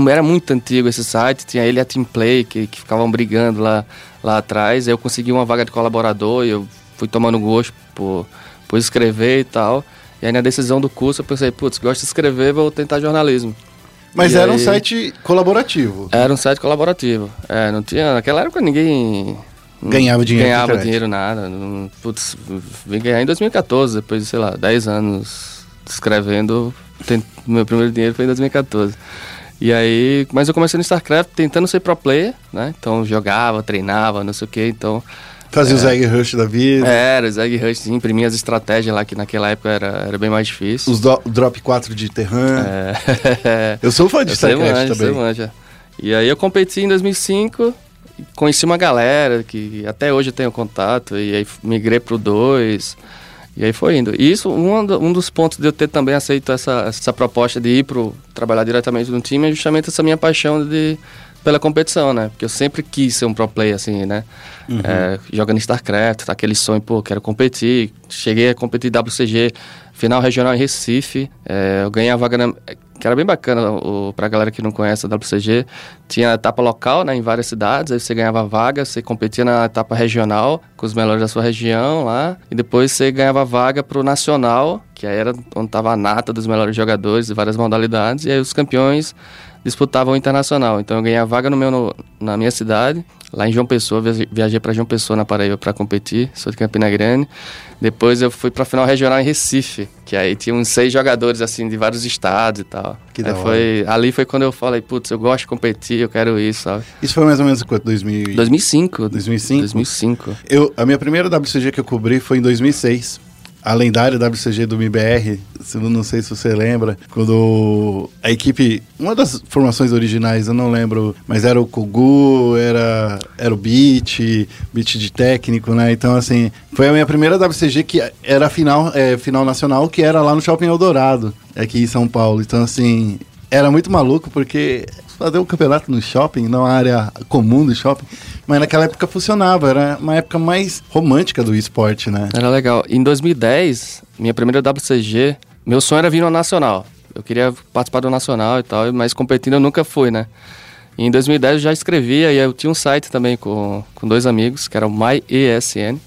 era muito antigo esse site, tinha ele e a Teamplay que, que ficavam brigando lá, lá atrás. Eu consegui uma vaga de colaborador e eu fui tomando gosto por, por escrever e tal. E aí na decisão do curso eu pensei, putz, gosto de escrever, vou tentar jornalismo. Mas E era um aí- site colaborativo. Era um site colaborativo. É, não tinha. Naquela época ninguém. Ganhava dinheiro Ganhava dinheiro, nada. Putz, vim ganhar em 2014, depois de, sei lá, 10 anos escrevendo. Tem, meu primeiro dinheiro foi em 2014. E aí. Mas eu comecei no StarCraft tentando ser pro player, né? Então jogava, treinava, não sei o que. Então. Fazia o Zeg Rush da vida. Era, Zeg Rush, imprimia as estratégias lá, que naquela época era, era bem mais difícil. Os do- Drop 4 de Terran. É. Eu sou fã de Eu StarCraft manja, também. manja. E aí eu competi em 2005, e conheci uma galera que até hoje eu tenho contato, e aí migrei pro 2, e aí foi indo. E isso, um, do- um dos pontos de eu ter também aceito essa, essa proposta de ir pro trabalhar diretamente no time é justamente essa minha paixão de, pela competição, né? Porque eu sempre quis ser um pro player, assim, né? É, jogando StarCraft, aquele sonho, pô, quero competir. Cheguei a competir WCG, final regional em Recife. É, eu ganhei a vaga, na, que era bem bacana o, pra galera que não conhece a WCG. Tinha a etapa local, né, em várias cidades, aí você ganhava a vaga, você competia na etapa regional com os melhores da sua região lá, e depois você ganhava a vaga pro nacional, que aí era onde tava a nata dos melhores jogadores de várias modalidades, e aí os campeões disputavam o internacional. Então eu ganhei a vaga no meu, no- na minha cidade, lá em João Pessoa, viaje- viajei para João Pessoa na Paraíba para competir, sou de Campina Grande. Depois eu fui para final regional em Recife, que aí tinha uns seis jogadores assim de vários estados e tal. Que da hora. foi, ali foi quando eu falei, putz, eu gosto de competir, eu quero isso, sabe? Isso foi mais ou menos quanto? 2000 e- 2005. 2005? 2005. Eu, a minha primeira WCG que eu cobri foi em 2006. A lendária WCG do MIBR, se- não sei se você lembra, quando a equipe, uma das formações originais, eu não lembro, mas era o Kugu, era, era o Beat, Beat de técnico, né? Então, assim, foi a minha primeira WCG que era final, é, final nacional, que era lá no Shopping Eldorado, aqui em São Paulo. Então, assim, era muito maluco porque fazer um campeonato no shopping, não a área comum do shopping, mas naquela época funcionava, era uma época mais romântica do esporte, né? Era legal. Em 2010, minha primeira WCG, meu sonho era vir no Nacional. eu queria participar do Nacional e tal, mas competindo eu nunca fui, né? E em 2010 eu já escrevia e eu tinha um site também com, com dois amigos, que era o MyESN,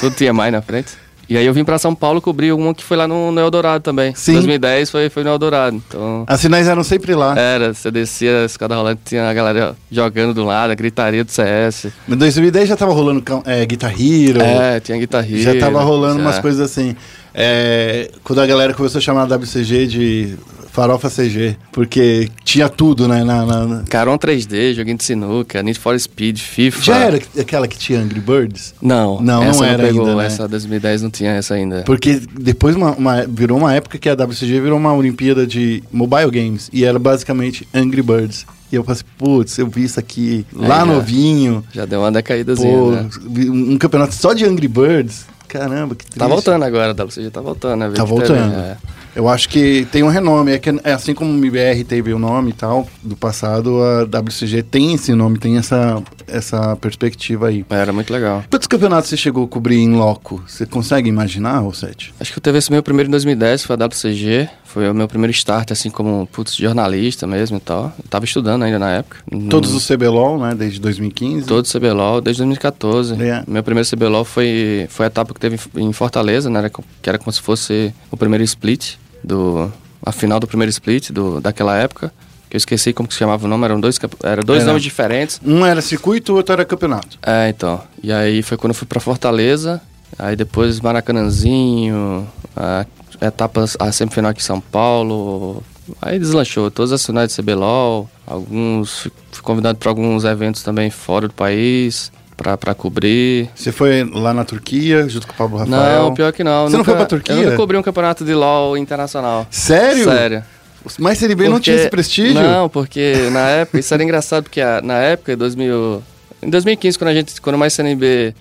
tudo tinha mais na frente. E aí eu vim pra São Paulo cobrir uma que foi lá no, no Eldorado também. Sim. 2010 foi, foi no Eldorado, então... As finais eram sempre lá. Era, você descia a escada rolante, tinha a galera jogando do lado, a gritaria do CS. Em 2010 já tava rolando é, Guitar Hero. É, tinha guitarrista. Já tava rolando umas coisas assim. É, quando a galera começou a chamar a WCG de Farofa CG, porque tinha tudo, né? Na, na- na- Caron 3D, joguinho de sinuca, Need for Speed, FIFA. Já era aquela que tinha Angry Birds? Não, Não, não essa era pegou, ainda, né? Essa 2010 não tinha essa ainda. Porque depois uma- uma- virou uma época que a WCG virou uma Olimpíada de mobile games e era basicamente Angry Birds. E eu falei assim, putz, eu vi isso aqui lá já. novinho. Já deu uma decaídazinha, Pô, né? um campeonato só de Angry Birds. Caramba, que triste. Tá voltando agora, a WCG tá voltando, né? Tá voltando. É. Eu acho que tem um renome. É, que, é assim como o MBR teve o nome e tal, do passado, a WCG tem esse nome, tem essa, essa perspectiva aí. Era muito legal. Quantos campeonatos você chegou a cobrir em loco? Você consegue imaginar, ou Sete? Acho que eu teve esse meu primeiro em 2010, foi a WCG. Foi o meu primeiro start, assim, como, putz, jornalista mesmo e tal. Eu tava estudando ainda na época. Todos No- os CBLOL, né? Desde 2015. Todos CBLOL, desde 2014. É. Meu primeiro CBLOL foi, foi a etapa que teve em Fortaleza, né? Que era como se fosse o primeiro split, do, a final do primeiro split do, daquela época. Que eu esqueci como que se chamava o nome, eram dois, eram dois Era. nomes diferentes. Um era circuito, o outro era campeonato. É, então. E aí foi quando eu fui pra Fortaleza. Aí depois Maracanãzinho, a etapas, a semifinal aqui em São Paulo. Aí deslanchou todas as finais de CBLOL. Alguns, fui fui convidado para alguns eventos também fora do país, pra, pra cobrir. Você foi lá na Turquia, junto com o Pablo Rafael? Não, pior que não. Você não Nunca- foi pra Turquia? Eu nunca cobri um campeonato de LOL internacional. Sério? Sério. Mas Série B não Porque- tinha esse prestígio? Não, porque na época, isso era engraçado, porque a- na época, em 2000, em 2015, quando a gente, quando mais CNB,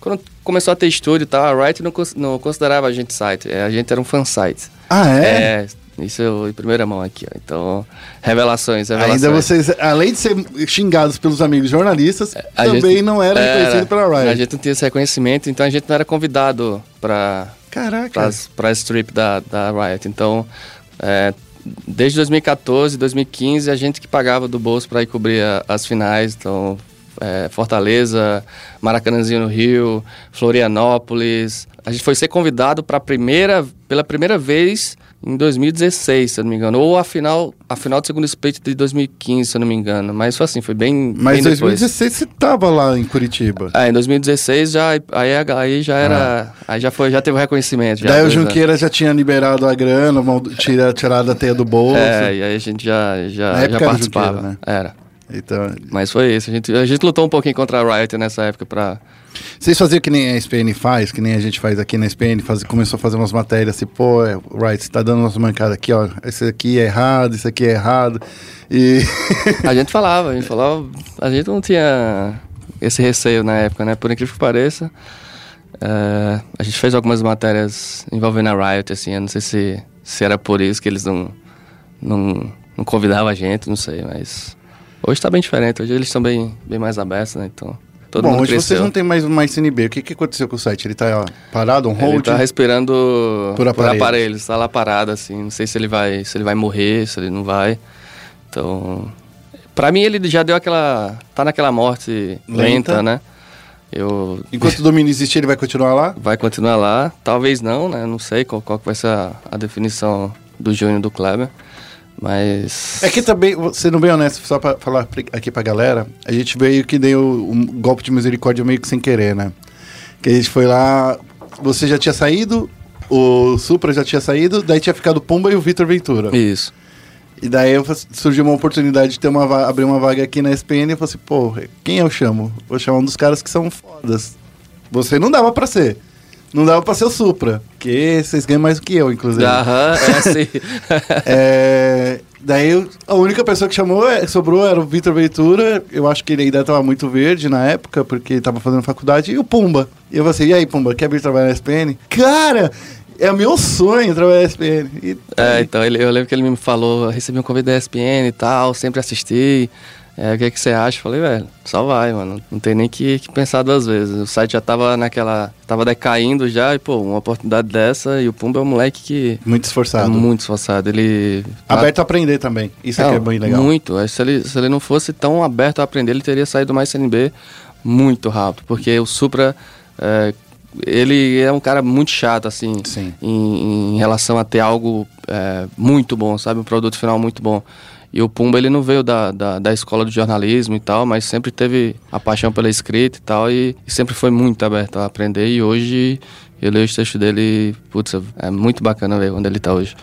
quando começou a ter estúdio e tal, a Riot não, não considerava a gente site, é, a gente era um fan site. Ah, é? É, isso eu, em primeira mão aqui, ó. Então, revelações, revelações. Ainda vocês, além de ser xingados pelos amigos jornalistas, A também gente- não era era, reconhecido pela Riot. A gente não tinha esse reconhecimento, então a gente não era convidado pra, Caraca. pra strip da, da Riot. Então, é, desde 2014, 2015, a gente que pagava do bolso para ir cobrir a- as finais. Então, é, Fortaleza, Maracanãzinho no Rio, Florianópolis. A gente foi ser convidado para primeira, pela primeira vez em 2016, se eu não me engano. Ou a final, a final do segundo split de 2015, se eu não me engano. Mas foi assim, foi bem, Mas em bem depois. 2016 você tava lá em Curitiba. É, em 2016 já, aí, aí já era. Aí já foi, já teve o reconhecimento. Já, Ah. Daí o dois anos. Junqueira já tinha liberado a grana, tira, tirado a teia do bolso. É, e aí a gente já, Na já, já época era participava. Junqueira, né? Era. Então, Mas foi isso. A gente, a gente lutou um pouquinho contra a Riot nessa época pra. vocês faziam que nem a SPN faz, que nem a gente faz aqui na SPN, faz, começou a fazer umas matérias assim, pô, é, right, você tá dando umas mancadas aqui, ó, esse aqui é errado, isso aqui é errado. E A gente falava, a gente falava. A gente não tinha esse receio na época, né? Por incrível que pareça. é, a gente fez algumas matérias envolvendo a Riot, assim. Eu não sei se, se era por isso que eles não, não, não convidavam a gente, não sei, mas. Hoje tá bem diferente, hoje eles estão bem, bem mais abertos, né? Então. Todo Bom, mundo hoje cresceu. vocês não tem mais mais CNB. O que, que aconteceu com o site? Ele tá ó, parado, on Ele hold? tá respirando Por por aparelhos. aparelhos. tá lá parado, assim. Não sei se ele vai, se ele vai morrer, se ele não vai. Então, pra mim ele já deu aquela, tá naquela morte Lenta. lenta, né? Eu Enquanto o domínio existir, ele vai continuar lá? vai continuar lá, talvez não, né? Não sei qual, qual vai ser a, a definição do Júnior do Kleber, mas É que também, sendo bem honesto, só pra falar aqui pra galera, a gente veio que deu um golpe de misericórdia meio que sem querer, né? Que a gente foi lá, você já tinha saído, o Supra já tinha saído, daí tinha ficado o Pumba e o Vitor Ventura. isso. E daí surgiu uma oportunidade de ter uma abrir uma vaga aqui na SPN e eu falei assim, pô, quem eu chamo? Vou chamar um dos caras que são fodas. Você não dava pra ser. Não dava pra ser o Supra, porque vocês ganham mais do que eu, inclusive. Aham, é assim. É, daí a única pessoa que chamou, é, sobrou era o Vitor Ventura. Eu acho que ele ainda estava muito verde na época, porque estava fazendo faculdade. E o Pumba. E eu falei assim, e aí, Pumba, quer vir trabalhar na SPN? Cara, é o meu sonho trabalhar na SPN. E, É, então ele, eu lembro que ele me falou, recebi um convite da ESPN e tal, sempre assisti. É, o que, que você acha? Falei, velho, só vai, mano. Não tem nem que, que pensar duas vezes. O site já tava naquela. Tava decaindo já, e, pô, uma oportunidade dessa, e o Pumba é um moleque que. Muito É esforçado. muito esforçado. Ele. Aberto a aprender também. Isso é é bem legal. Muito. Se ele, se ele não fosse tão aberto a aprender, ele teria saído mais CNB muito rápido. Porque o Supra, é, ele é um cara muito chato, assim, Sim. em, em relação a ter algo é, muito bom, sabe? Um produto final muito bom. E o Pumba, ele não veio da, da, da escola de jornalismo e tal, mas sempre teve a paixão pela escrita e tal, e, e sempre foi muito aberto a aprender. E hoje, eu leio os textos dele, putz, é muito bacana ver onde ele tá hoje.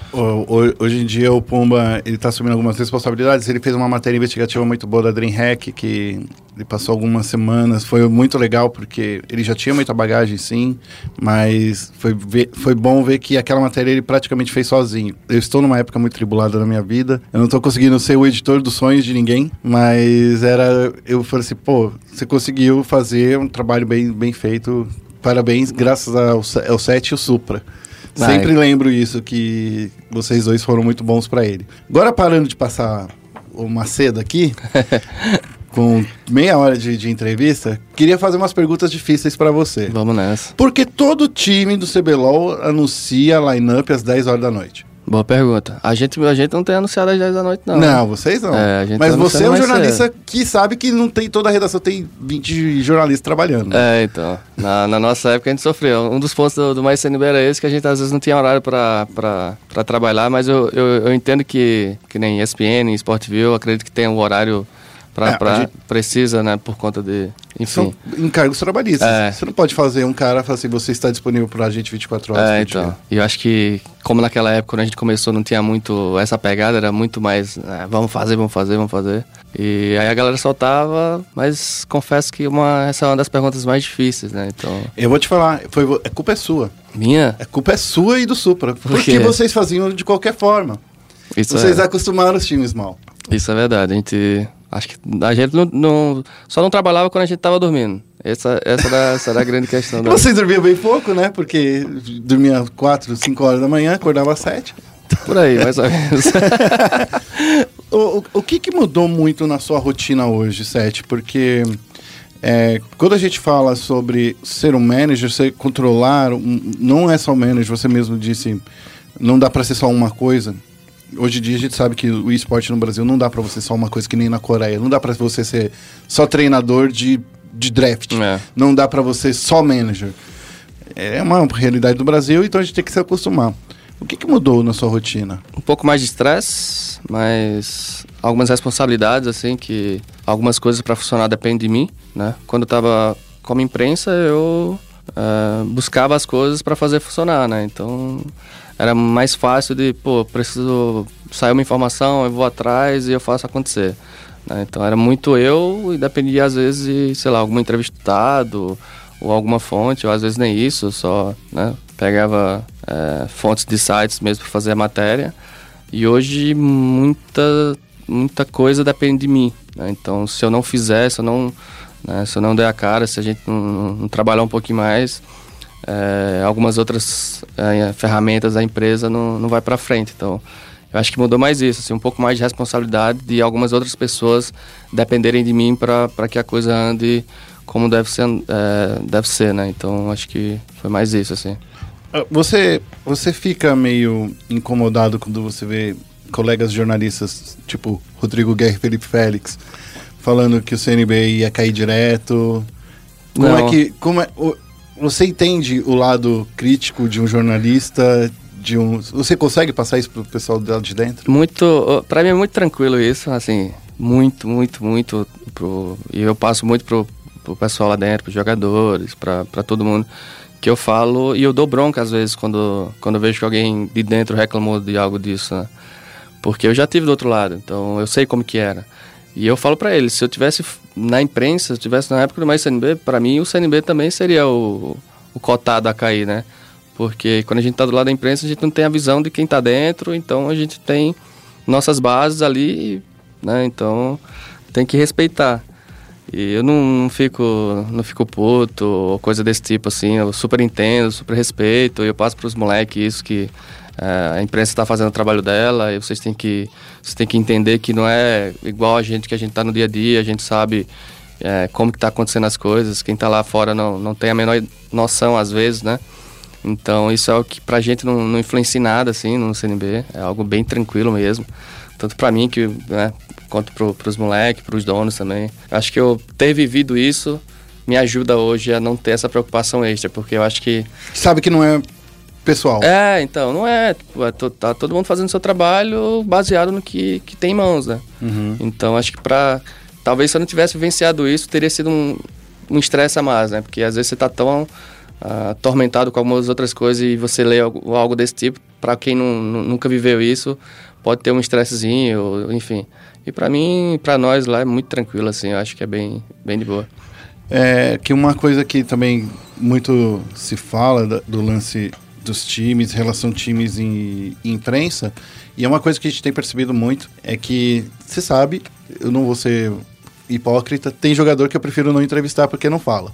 Hoje em dia o Pumba ele tá assumindo algumas responsabilidades. Ele fez uma matéria investigativa muito boa da DreamHack, que ele passou algumas semanas. Foi muito legal porque ele já tinha muita bagagem, sim, mas foi, ver- foi bom ver que aquela matéria ele praticamente fez sozinho. Eu estou numa época muito tribulada na minha vida. Eu não estou conseguindo ser o editor dos sonhos de ninguém, mas era. Eu falei assim, pô, você conseguiu fazer um trabalho bem, bem feito. Parabéns, graças ao, ao Sete e o Supra. Vai. Sempre lembro isso, que vocês dois foram muito bons pra ele. Agora parando de passar o Macedo aqui, com meia hora de, de entrevista, queria fazer umas perguntas difíceis pra você. Vamos nessa. Porque todo time do CBLOL anuncia a line-up às 10 horas da noite. Boa pergunta. A gente, a gente não tem anunciado às 10 da noite, não. Não, vocês não. É, Mas tá você é um jornalista que sabe que não tem toda a redação, tem 20 jornalistas trabalhando. É, então. Na, na nossa época a gente sofreu. Um dos pontos do, do Mais CNB era esse, que a gente às vezes não tinha horário pra trabalhar, mas eu, eu, eu entendo que, que nem ESPN, Sportville, eu acredito que tem um horário pra, É, pra- gente- precisa, né, por conta de... Enfim. São encargos trabalhistas. É. Você não pode fazer um cara falar assim, você está disponível pra gente 24 horas É, por então. E eu acho que, como naquela época, quando a gente começou, não tinha muito essa pegada, era muito mais, é, vamos fazer, vamos fazer, vamos fazer. E aí a galera soltava, mas confesso que uma, essa é uma das perguntas mais difíceis, né? Então, Eu vou te falar, foi, a culpa é sua. minha? A culpa é sua e do Supra. Porque quê? vocês faziam de qualquer forma. Isso vocês é, acostumaram os times mal. isso é verdade. A gente. Acho que a gente não, não- só não trabalhava quando a gente tava dormindo. Essa, essa, era, essa era a grande questão. Da... vocês dormiam bem pouco, né? Porque dormia 4, 5 horas da manhã, acordava às 7. Por aí, mais ou menos. O, o, o que, que mudou muito na sua rotina hoje, Sete? Porque é, quando a gente fala sobre ser um manager, você controlar, um- não é só um manager, você mesmo disse, não dá pra ser só uma coisa. Hoje em dia a gente sabe que o esporte no Brasil não dá pra você só uma coisa que nem na Coreia. Não dá pra você ser só treinador de, de draft. É. Não dá pra você só manager. É uma realidade do Brasil, então a gente tem que se acostumar. O que, que mudou na sua rotina? um pouco mais de estresse, mas algumas responsabilidades, assim, que algumas coisas para funcionar dependem de mim, né? Quando eu tava como imprensa, eu eh, buscava as coisas para fazer funcionar, né? Então era mais fácil de, pô, preciso sair uma informação, eu vou atrás e eu faço acontecer. né? Então era muito eu e dependia às vezes de, sei lá, algum entrevistado ou alguma fonte, ou às vezes nem isso, só, né? Pegava eh, fontes de sites mesmo para fazer a matéria. E hoje muita muita coisa depende de mim. né? Então se eu não fizer, se eu não, né, se eu não der a cara, se a gente não, não trabalhar um pouquinho mais, eh, algumas outras eh, ferramentas da empresa não, não vai para frente. Então eu acho que mudou mais isso, assim, um pouco mais de responsabilidade de algumas outras pessoas dependerem de mim para que a coisa ande como deve ser, eh, deve ser, né? Então acho que foi mais isso, assim. Ah, Você, você fica meio incomodado quando você vê colegas jornalistas, tipo Rodrigo Guerra e Felipe Félix, falando que o CNB ia cair direto? Como Não. é que. Como é, você entende o lado crítico de um jornalista? De um, você consegue passar isso pro pessoal de dentro? Muito, para mim é muito tranquilo isso, assim, muito, muito, muito pro, e eu passo muito pro, pro pessoal lá dentro, pros jogadores, pra todo mundo que eu falo e eu dou bronca às vezes quando quando eu vejo que alguém de dentro reclamou de algo disso, né? Porque eu já tive do outro lado, então eu sei como que era. E eu falo pra eles, se eu tivesse na imprensa, se eu tivesse na época do mais CNB, pra mim o CNB também seria o, o cotado a cair, né? Porque quando a gente tá do lado da imprensa, a gente não tem a visão de quem tá dentro, então a gente tem nossas bases ali, né? Então tem que respeitar. E eu não, não fico não fico puto ou coisa desse tipo, assim. Eu super entendo, super respeito. E eu passo pros moleques isso que a imprensa está fazendo o trabalho dela e vocês têm que vocês têm que entender que não é igual a gente que a gente está no dia a dia. A gente sabe é, como que tá acontecendo as coisas. Quem está lá fora não, não tem a menor noção às vezes, né? Então isso é o que pra gente não, não influencia nada, assim, no CNB. É algo bem tranquilo mesmo. Tanto pra mim, que, né, quanto pro, pros moleques, pros donos também. Acho que eu ter vivido isso me ajuda hoje a não ter essa preocupação extra, porque eu acho que... Sabe que não é pessoal. É, então, não é. Tipo, é to- tá todo mundo fazendo seu trabalho baseado no que, que tem em mãos, né? Então, acho que pra... Talvez se eu não tivesse vivenciado isso, teria sido um um estresse a mais, né? Porque às vezes você tá tão ah, atormentado com algumas outras coisas e você lê algo, algo desse tipo, para quem não, nu- nunca viveu isso, pode ter um estressezinho, enfim. E para mim, para nós lá é muito tranquilo, assim, eu acho que é bem, bem de boa. É que uma coisa que também muito se fala do lance dos times, relação times e, e imprensa, e é uma coisa que a gente tem percebido muito, é que, você sabe, eu não vou ser hipócrita, tem jogador que eu prefiro não entrevistar porque não fala.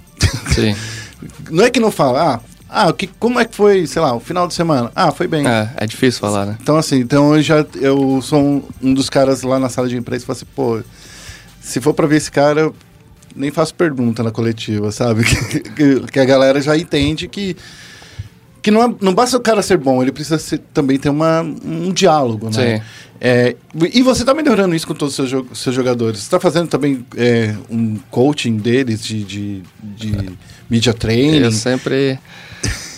Sim. não é que não fala, ah, ah que, como é que foi, sei lá, o final de semana? Ah, foi bem. é, é difícil falar, né? Então, assim, então eu já eu sou um, um dos caras lá na sala de imprensa e falo assim, pô, se for pra ver esse cara, eu nem faço pergunta na coletiva, sabe? que- que a galera já entende que. Que não, é- não basta o cara ser bom, ele precisa ser- também ter uma, um diálogo, né? Sim. É, e você tá melhorando isso com todos os seus, seus jogadores. Você tá fazendo também é, um coaching deles de, de, de media training? Eu sempre.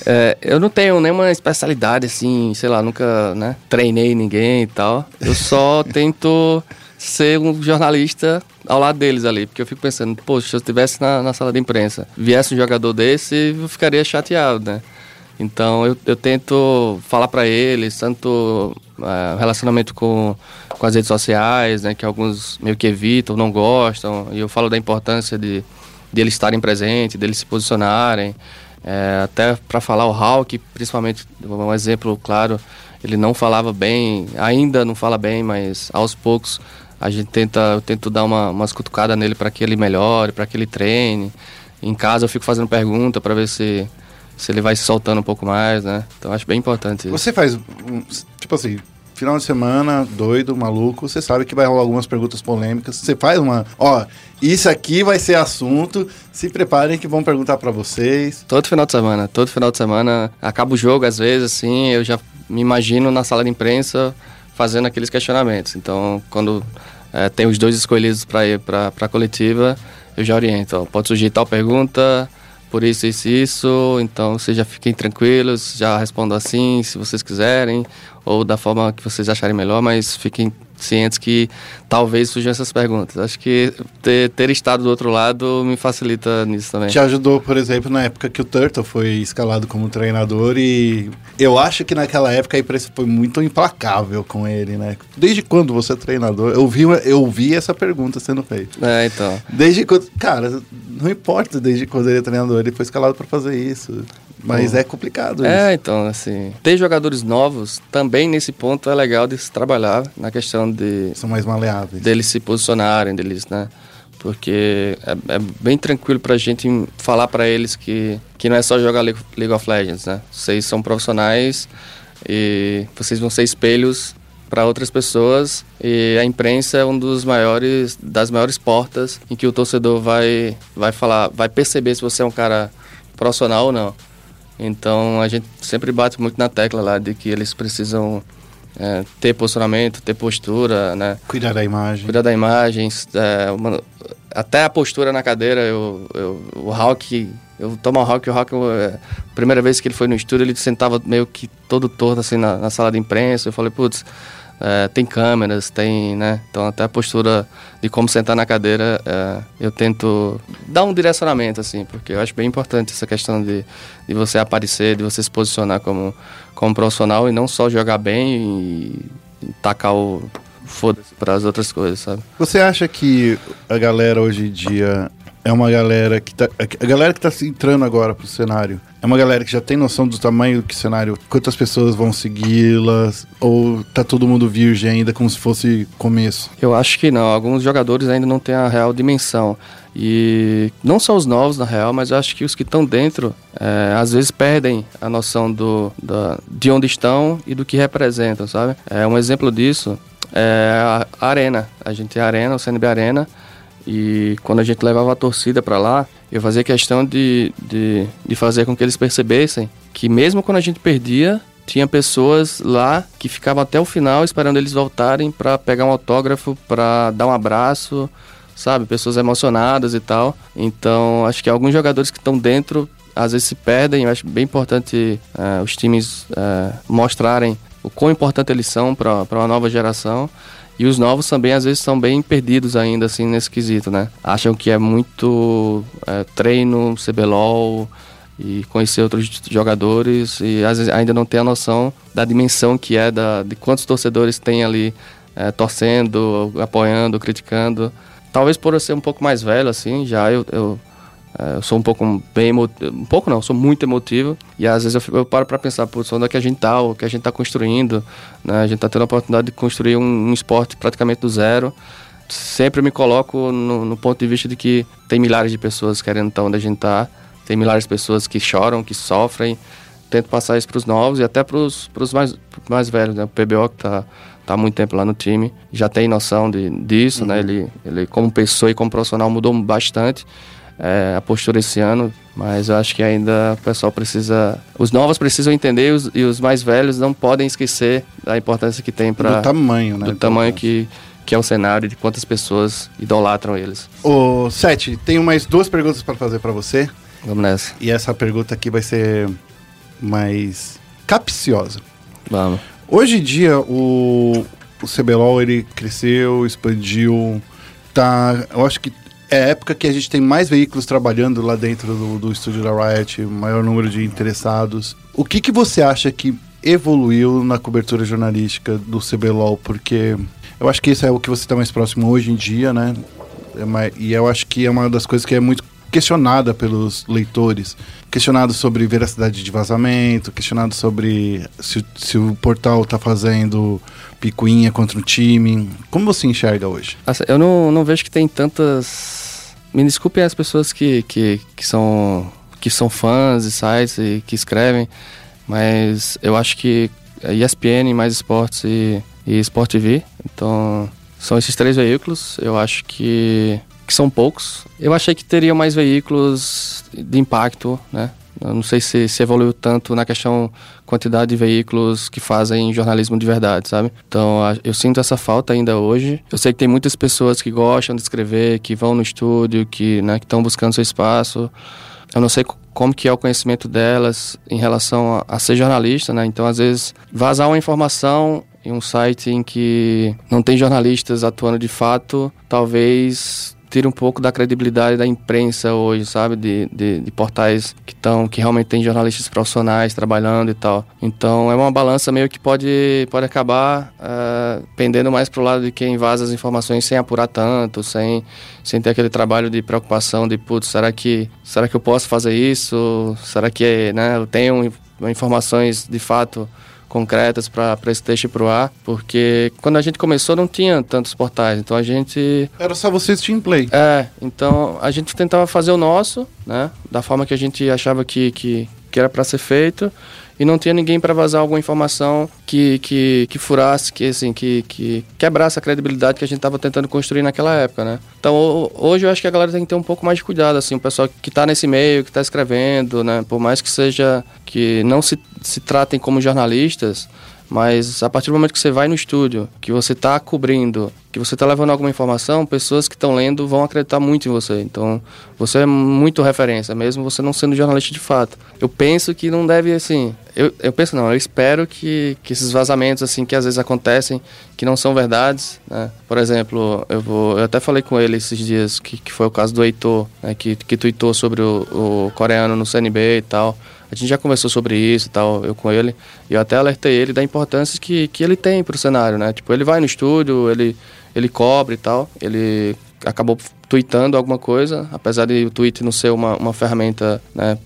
é, eu não tenho nenhuma especialidade, assim, sei lá, nunca né, treinei ninguém e tal. Eu só tento ser um jornalista ao lado deles ali, porque eu fico pensando, poxa, se eu estivesse na, na sala de imprensa, viesse um jogador desse, eu ficaria chateado, né? Então eu, eu tento falar para eles, tanto é, relacionamento com, com as redes sociais, né, que alguns meio que evitam, não gostam, e eu falo da importância de, de eles estarem presentes, deles se posicionarem, é, até para falar o Hulk, principalmente, um exemplo claro, ele não falava bem, ainda não fala bem, mas aos poucos a gente tenta, eu tento dar uma, umas cutucadas nele para que ele melhore, para que ele treine. Em casa eu fico fazendo pergunta para ver se se ele vai se soltando um pouco mais, né? Então acho bem importante isso. Você faz, um, tipo assim, final de semana, doido, maluco, você sabe que vai rolar algumas perguntas polêmicas. Você faz uma, ó, isso aqui vai ser assunto, se preparem que vão perguntar pra vocês. Todo final de semana, todo final de semana, acaba o jogo às vezes, assim, eu já me imagino na sala de imprensa fazendo aqueles questionamentos. Então, quando eh, tem os dois escolhidos para ir para a coletiva, eu já oriento. Ó, pode surgir tal pergunta, por isso, isso, isso. Então, vocês já fiquem tranquilos, já respondam assim, se vocês quiserem, ou da forma que vocês acharem melhor, mas fiquem cientes que talvez surjam essas perguntas. Acho que ter, ter estado do outro lado me facilita nisso também. Te ajudou, por exemplo, na época que o Turtle foi escalado como treinador e eu acho que naquela época a imprensa foi muito implacável com ele, né? Desde quando você é treinador? Eu vi, eu vi essa pergunta sendo feita. É, então. Desde quando. Cara, não importa desde quando ele é treinador, ele foi escalado pra fazer isso. Mas é complicado isso. É, então, assim, ter jogadores novos também nesse ponto é legal de se trabalhar na questão de São mais maleáveis. deles se posicionarem, deles, né? Porque é, é bem tranquilo pra gente falar pra eles que, que não é só jogar League League of Legends, né? Vocês são profissionais e vocês vão ser espelhos para outras pessoas e a imprensa é um dos maiores das maiores portas em que o torcedor vai vai falar, vai perceber se você é um cara profissional ou não. Então a gente sempre bate muito na tecla lá de que eles precisam é, ter posicionamento, ter postura, né? Cuidar da imagem. Cuidar da imagem, é, uma- até a postura na cadeira, eu, eu, o Hulk, eu tomo o Hulk, o Hulk, é, a primeira vez que ele foi no estúdio, ele sentava meio que todo torto assim na, na sala de imprensa, eu falei, putz, é, tem câmeras, tem, né, então até a postura de como sentar na cadeira, é, eu tento dar um direcionamento, assim, porque eu acho bem importante essa questão de, de você aparecer, de você se posicionar como, como profissional e não só jogar bem e, e tacar o foda-se para as outras coisas, sabe? Você acha que a galera hoje em dia é uma galera que tá. A galera que tá se entrando agora pro cenário é uma galera que já tem noção do tamanho que cenário, quantas pessoas vão segui-las, ou tá todo mundo virgem ainda como se fosse começo? Eu acho que não. Alguns jogadores ainda não têm a real dimensão. E não só os novos, na real, mas eu acho que os que estão dentro, é, às vezes perdem a noção do, da, de onde estão e do que representam, sabe? É, um exemplo disso é a Arena. A gente tem a Arena, o CNB Arena, e quando a gente levava a torcida para lá, eu fazia questão de, de, de fazer com que eles percebessem que mesmo quando a gente perdia, tinha pessoas lá que ficavam até o final esperando eles voltarem para pegar um autógrafo, para dar um abraço, sabe? Pessoas emocionadas e tal. Então, acho que alguns jogadores que estão dentro às vezes se perdem. Eu acho bem importante uh, os times uh, mostrarem o quão importante eles são para uma nova geração. E os novos também, às vezes, são bem perdidos ainda, assim, nesse quesito, né? Acham que é muito é, treino, CBLOL, e conhecer outros jogadores e às vezes ainda não tem a noção da dimensão que é da, de quantos torcedores tem ali é, torcendo, apoiando, criticando. Talvez por eu ser um pouco mais velho, assim, já eu, eu, eu sou um pouco bem um pouco não, sou muito emotivo e às vezes eu, eu paro para pensar, por onde é que a gente tá, o que a gente tá construindo, né? A gente tá tendo a oportunidade de construir um, um esporte praticamente do zero sempre me coloco no, no, ponto de vista de que tem milhares de pessoas querendo estar onde a gente está tem milhares de pessoas que choram, que sofrem. Tento passar isso para os novos e até para os mais, mais velhos, né? O PBO que está tá há muito tempo lá no time, já tem noção de, disso, né? uhum. né? Ele, ele, como pessoa e como profissional, mudou bastante é, a postura esse ano, mas eu acho que ainda o pessoal precisa. Os novos precisam entender os, e os mais velhos não podem esquecer da importância que tem para. Do tamanho, né? Do tamanho que, que é o cenário de quantas pessoas idolatram eles. Ô, Sete, tenho mais duas perguntas para fazer para você. Vamos nessa. E essa pergunta aqui vai ser mais capciosa. Vamos. Hoje em dia, o, o CBLOL, ele cresceu, expandiu, tá... Eu acho que é a época que a gente tem mais veículos trabalhando lá dentro do, do estúdio da Riot, maior número de interessados. O que, que você acha que evoluiu na cobertura jornalística do CBLOL? Porque eu acho que isso é o que você está mais próximo hoje em dia, né? É e eu acho que é uma das coisas que é muito questionada pelos leitores. Questionado sobre veracidade de vazamento, questionado sobre se, se o portal está fazendo picuinha contra o time. Como você enxerga hoje? Eu não, não vejo que tem tantas. Me desculpem as pessoas que, que, que, são, que são fãs de sites e que escrevem, mas eu acho que ESPN, Mais Esportes e, e Sport TV, então são esses três veículos. Eu acho que que são poucos. Eu achei que teria mais veículos de impacto, né? Eu não sei se, se evoluiu tanto na questão quantidade de veículos que fazem jornalismo de verdade, sabe? Então eu sinto essa falta ainda hoje. Eu sei que tem muitas pessoas que gostam de escrever, que vão no estúdio, que né, estão buscando seu espaço. Eu não sei como que é o conhecimento delas em relação a, a ser jornalista, né? Então às vezes vazar uma informação em um site em que não tem jornalistas atuando de fato, talvez tira um pouco da credibilidade da imprensa hoje, sabe? De, de, de portais que estão, que realmente tem jornalistas profissionais trabalhando e tal. Então é uma balança meio que pode, pode acabar uh, pendendo mais pro lado de quem vaza as informações sem apurar tanto, sem, sem ter aquele trabalho de preocupação de, putz, será que, será que eu posso fazer isso? Será que né, eu tenho informações de fato concretas para esse texto para o ar, porque quando a gente começou não tinha tantos portais, então a gente... Era só vocês Team Play. É, então a gente tentava fazer o nosso, né, da forma que a gente achava que, que, que era para ser feito, e não tinha ninguém para vazar alguma informação que, que, que furasse, que, assim, que, que quebrasse a credibilidade que a gente estava tentando construir naquela época, né? Então, hoje eu acho que a galera tem que ter um pouco mais de cuidado, assim, o pessoal que está nesse meio, que está escrevendo, né? Por mais que seja, que não se, se tratem como jornalistas, mas a partir do momento que você vai no estúdio, que você está cobrindo, que você está levando alguma informação, pessoas que estão lendo vão acreditar muito em você. Então, você é muito referência, mesmo você não sendo jornalista de fato. Eu penso que não deve, assim... Eu, eu penso não, eu espero que, que esses vazamentos, assim, que às vezes acontecem, que não são verdades, né? Por exemplo, eu vou... Eu até falei com ele esses dias, que, que foi o caso do Heitor, né? que, que tweetou sobre o, o coreano no CNB e tal. A gente já conversou sobre isso e tal, eu com ele. E eu até alertei ele da importância que, que ele tem pro cenário, né? Tipo, ele vai no estúdio, ele, ele cobre e tal. Ele acabou tweetando alguma coisa, apesar de o tweet não ser uma, uma ferramenta, né?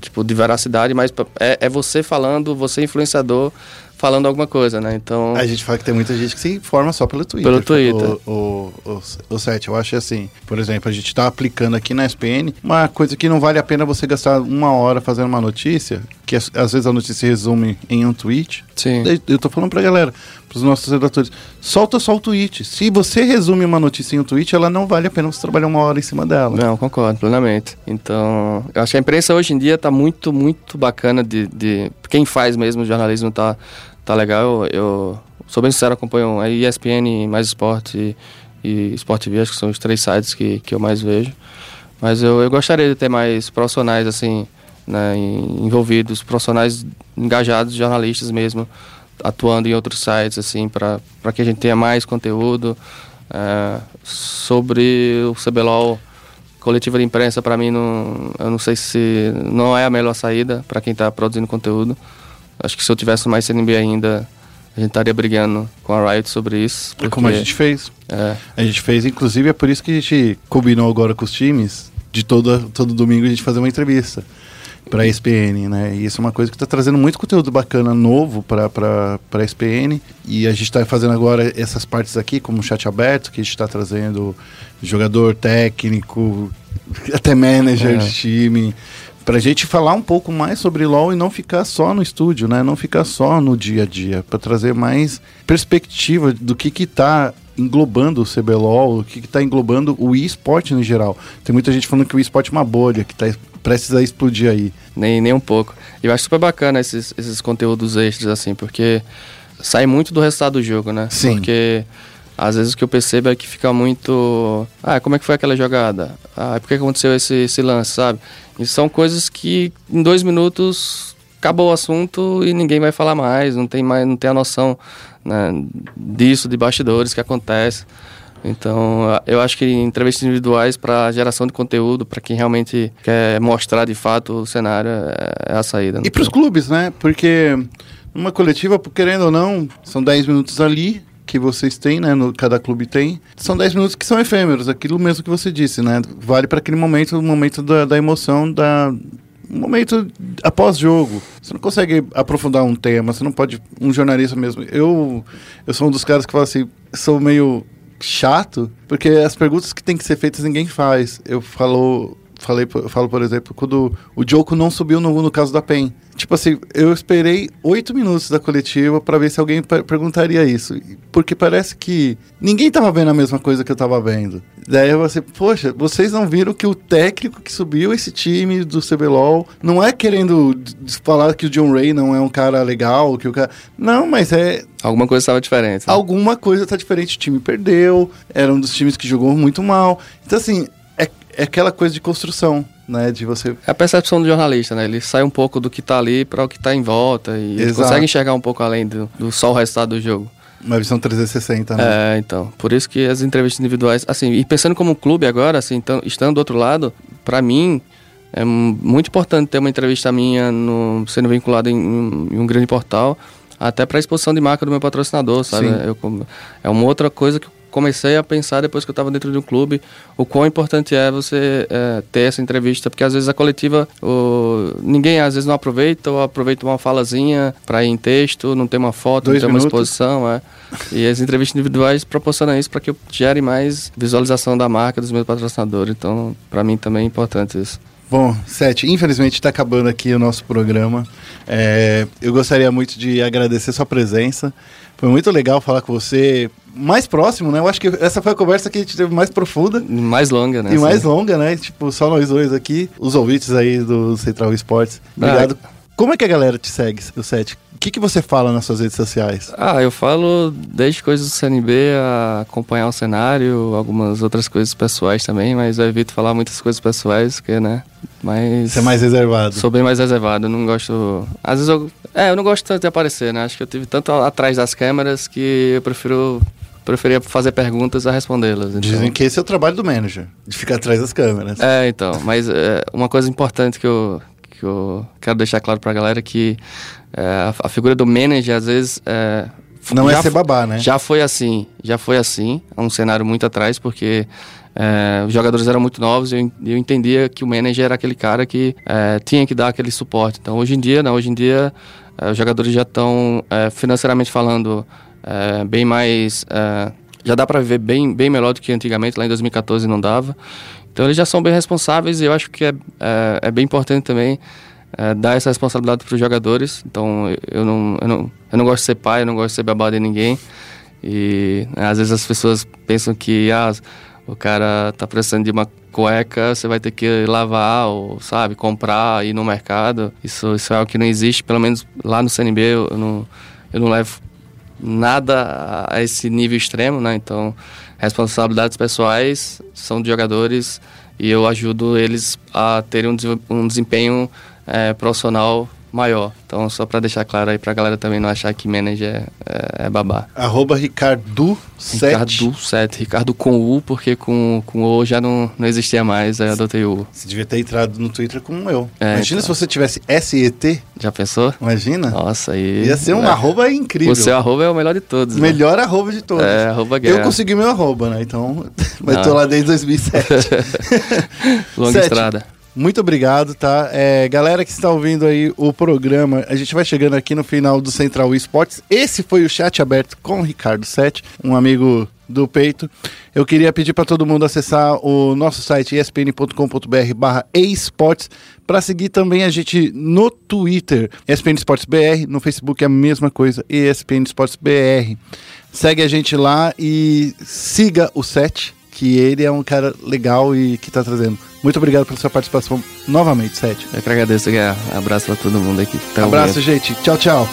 Tipo, de veracidade, mas é, é você falando, você influenciador, falando alguma coisa, né? Então, A gente fala que tem muita gente que se informa só pelo Twitter. Pelo Twitter. O, o, o, o set, eu acho assim. Por exemplo, a gente tá aplicando aqui na SPN uma coisa que não vale a pena você gastar uma hora fazendo uma notícia, que às vezes a notícia se resume em um tweet. sim. Eu tô falando pra galera, pros nossos redatores, solta só o tweet. Se você resume uma notícia em um tweet, ela não vale a pena você trabalhar uma hora em cima dela. Não, concordo plenamente. Então, eu acho que a imprensa hoje em dia tá muito, muito bacana de, de quem faz mesmo jornalismo tá, tá legal. Eu, eu sou bem sincero, acompanho a ESPN, Mais Esporte e, e Sport acho que são os três sites que, que eu mais vejo. Mas eu, eu gostaria de ter mais profissionais, assim, né, envolvidos, profissionais engajados, jornalistas mesmo, atuando em outros sites, assim, para que a gente tenha mais conteúdo é, sobre o CBLOL. Coletiva de imprensa, para mim, não, eu não sei se não é a melhor saída para quem está produzindo conteúdo. Acho que se eu tivesse mais CNB ainda, a gente estaria brigando com a Riot sobre isso. É como a porque- gente fez. é, A gente fez, inclusive, é por isso que a gente combinou agora com os times de todo, todo domingo a gente fazer uma entrevista para a SPN, né? E isso é uma coisa que está trazendo muito conteúdo bacana novo para a SPN. E a gente está fazendo agora essas partes aqui, como o chat aberto, que a gente está trazendo jogador técnico, até manager É. de time. Pra gente falar um pouco mais sobre LoL e não ficar só no estúdio, né? Não ficar só no dia a dia, para trazer mais perspectiva do que que tá englobando o CBLOL, o que que tá englobando o eSport no geral. Tem muita gente falando que o eSport é uma bolha, que tá prestes a explodir aí. nem, nem um pouco. E eu acho super bacana esses, esses conteúdos extras, assim, porque sai muito do resultado do jogo, né? Sim. Porque às vezes o que eu percebo é que fica muito. Ah, como é que foi aquela jogada? Ah, por que aconteceu esse, esse lance, sabe? E são coisas que em dois minutos acabou o assunto e ninguém vai falar mais, não tem mais, não tem a noção né, disso, de bastidores que acontece. Então, eu acho que entrevistas individuais para geração de conteúdo, para quem realmente quer mostrar de fato o cenário, é é a saída. E para os clubes, né? Porque numa coletiva, querendo ou não, são 10 minutos ali que vocês têm, né? No, cada clube tem. São 10 minutos que são efêmeros, aquilo mesmo que você disse, né? Vale para aquele momento, o momento da, da emoção, da momento após jogo. Você não consegue aprofundar um tema, você não pode um jornalista mesmo. Eu eu sou um dos caras que fala assim, sou meio chato, porque as perguntas que tem que ser feitas ninguém faz. Eu falo falei, falo, por exemplo, quando o Joko não subiu no, no caso da PEN. Tipo assim, eu esperei oito minutos da coletiva para ver se alguém per- perguntaria isso. Porque parece que ninguém tava vendo a mesma coisa que eu tava vendo. Daí eu assim, poxa, vocês não viram que o técnico que subiu esse time do CBLOL não é querendo falar que o John Ray não é um cara legal, que o cara. Não, mas é Alguma coisa estava diferente. né? alguma coisa tá diferente. O time perdeu, era um dos times que jogou muito mal. Então, assim, é, aquela coisa de construção, né? De você. É a percepção do jornalista, né? Ele sai um pouco do que tá ali para o que tá em volta e ele consegue enxergar um pouco além do, do só o resultado do jogo. Uma visão 360, né? É, então. Por isso que as entrevistas individuais, assim, e pensando como clube agora, assim, então, estando do outro lado, para mim é muito importante ter uma entrevista minha no, sendo vinculada em, em um grande portal, até para exposição de marca do meu patrocinador, sabe? Eu é uma outra coisa que comecei a pensar depois que eu estava dentro de um clube, o quão importante é você é, ter essa entrevista, porque às vezes a coletiva, o, ninguém às vezes não aproveita, ou aproveita uma falazinha para ir em texto, não tem uma foto, Dois não tem uma exposição, é. E as entrevistas individuais proporcionam isso para que eu gere mais visualização da marca dos meus patrocinadores. Então, para mim também é importante isso. Bom, Sete, infelizmente está acabando aqui o nosso programa. É, eu gostaria muito de agradecer sua presença. Foi muito legal falar com você. Mais próximo, né? Eu acho que essa foi a conversa que a gente teve mais profunda. Mais longa, né? E mais assim. longa, né? Tipo, só nós dois aqui, os ouvintes aí do Central Esportes. Obrigado. Como é que a galera te segue, o Sete? O que, que você fala nas suas redes sociais? Ah, eu falo desde coisas do CNB a acompanhar o cenário, algumas outras coisas pessoais também, mas eu evito falar muitas coisas pessoais, porque, né? Mas. Você é mais reservado. Sou bem mais reservado, não gosto. Às vezes eu. É, eu não gosto tanto de aparecer, né? Acho que eu tive tanto atrás das câmeras que eu prefiro. Preferia fazer perguntas a respondê-las. então- Dizem que esse é o trabalho do manager, de ficar atrás das câmeras. É, então, mas é, uma coisa importante que eu, que eu quero deixar claro pra galera é que é, a, a figura do manager, às vezes. É, Não é ser babá, né? Já foi assim, já foi assim, há um cenário muito atrás, porque é, os jogadores eram muito novos e eu, eu entendia que o manager era aquele cara que é, tinha que dar aquele suporte. Então, hoje em dia, não, hoje em dia eh, os jogadores já estão, eh, financeiramente falando, bem mais. já dá para viver bem, bem melhor do que antigamente, lá em 2014 não dava. Então eles já são bem responsáveis e eu acho que é, é, é bem importante também é, dar essa responsabilidade para os jogadores. Então eu não, eu, não, eu não gosto de ser pai, eu não gosto de ser babado de ninguém. E né, às vezes as pessoas pensam que ah, o cara tá precisando de uma cueca, você vai ter que lavar ou, sabe, comprar, ir no mercado. Isso, isso é algo que não existe, pelo menos lá no CNB eu não, eu não levo nada a esse nível extremo, né? Então, responsabilidades pessoais são de jogadores e eu ajudo eles a terem um, desempenho eh, profissional maior. Então, só para deixar claro aí pra galera também não achar que manager é, é babá. Arroba Ricardo 7. Ricardo 7, Ricardo com U, porque com, com O já não, não existia mais, aí eu adotei o U. Você devia ter entrado no Twitter como eu. É, imagina então. se você tivesse SET. Já pensou? Imagina. Nossa, aí. Ia ser um é. arroba incrível. O seu arroba é o melhor de todos. né? Melhor arroba de todos. É, arroba Eu guerra. consegui meu arroba, né? Então, mas Não. tô lá desde 2007. Longa Sete. estrada. Muito obrigado, tá? É, galera que está ouvindo aí o programa, a gente vai chegando aqui no final do Central Esportes. Esse foi o chat aberto com o Ricardo Sete, um amigo do peito. Eu queria pedir para todo mundo acessar o nosso site espn.com.br barra esportes para seguir também a gente no Twitter, ESPN Esportes BR, no Facebook é a mesma coisa, ESPN Esportes BR. Segue a gente lá e siga o Sete, que ele é um cara legal e que tá trazendo. Muito obrigado pela sua participação novamente, Sete. Eu que agradeço, Guerra. Abraço pra todo mundo aqui. tá Abraço, ouvindo. gente. Tchau, tchau.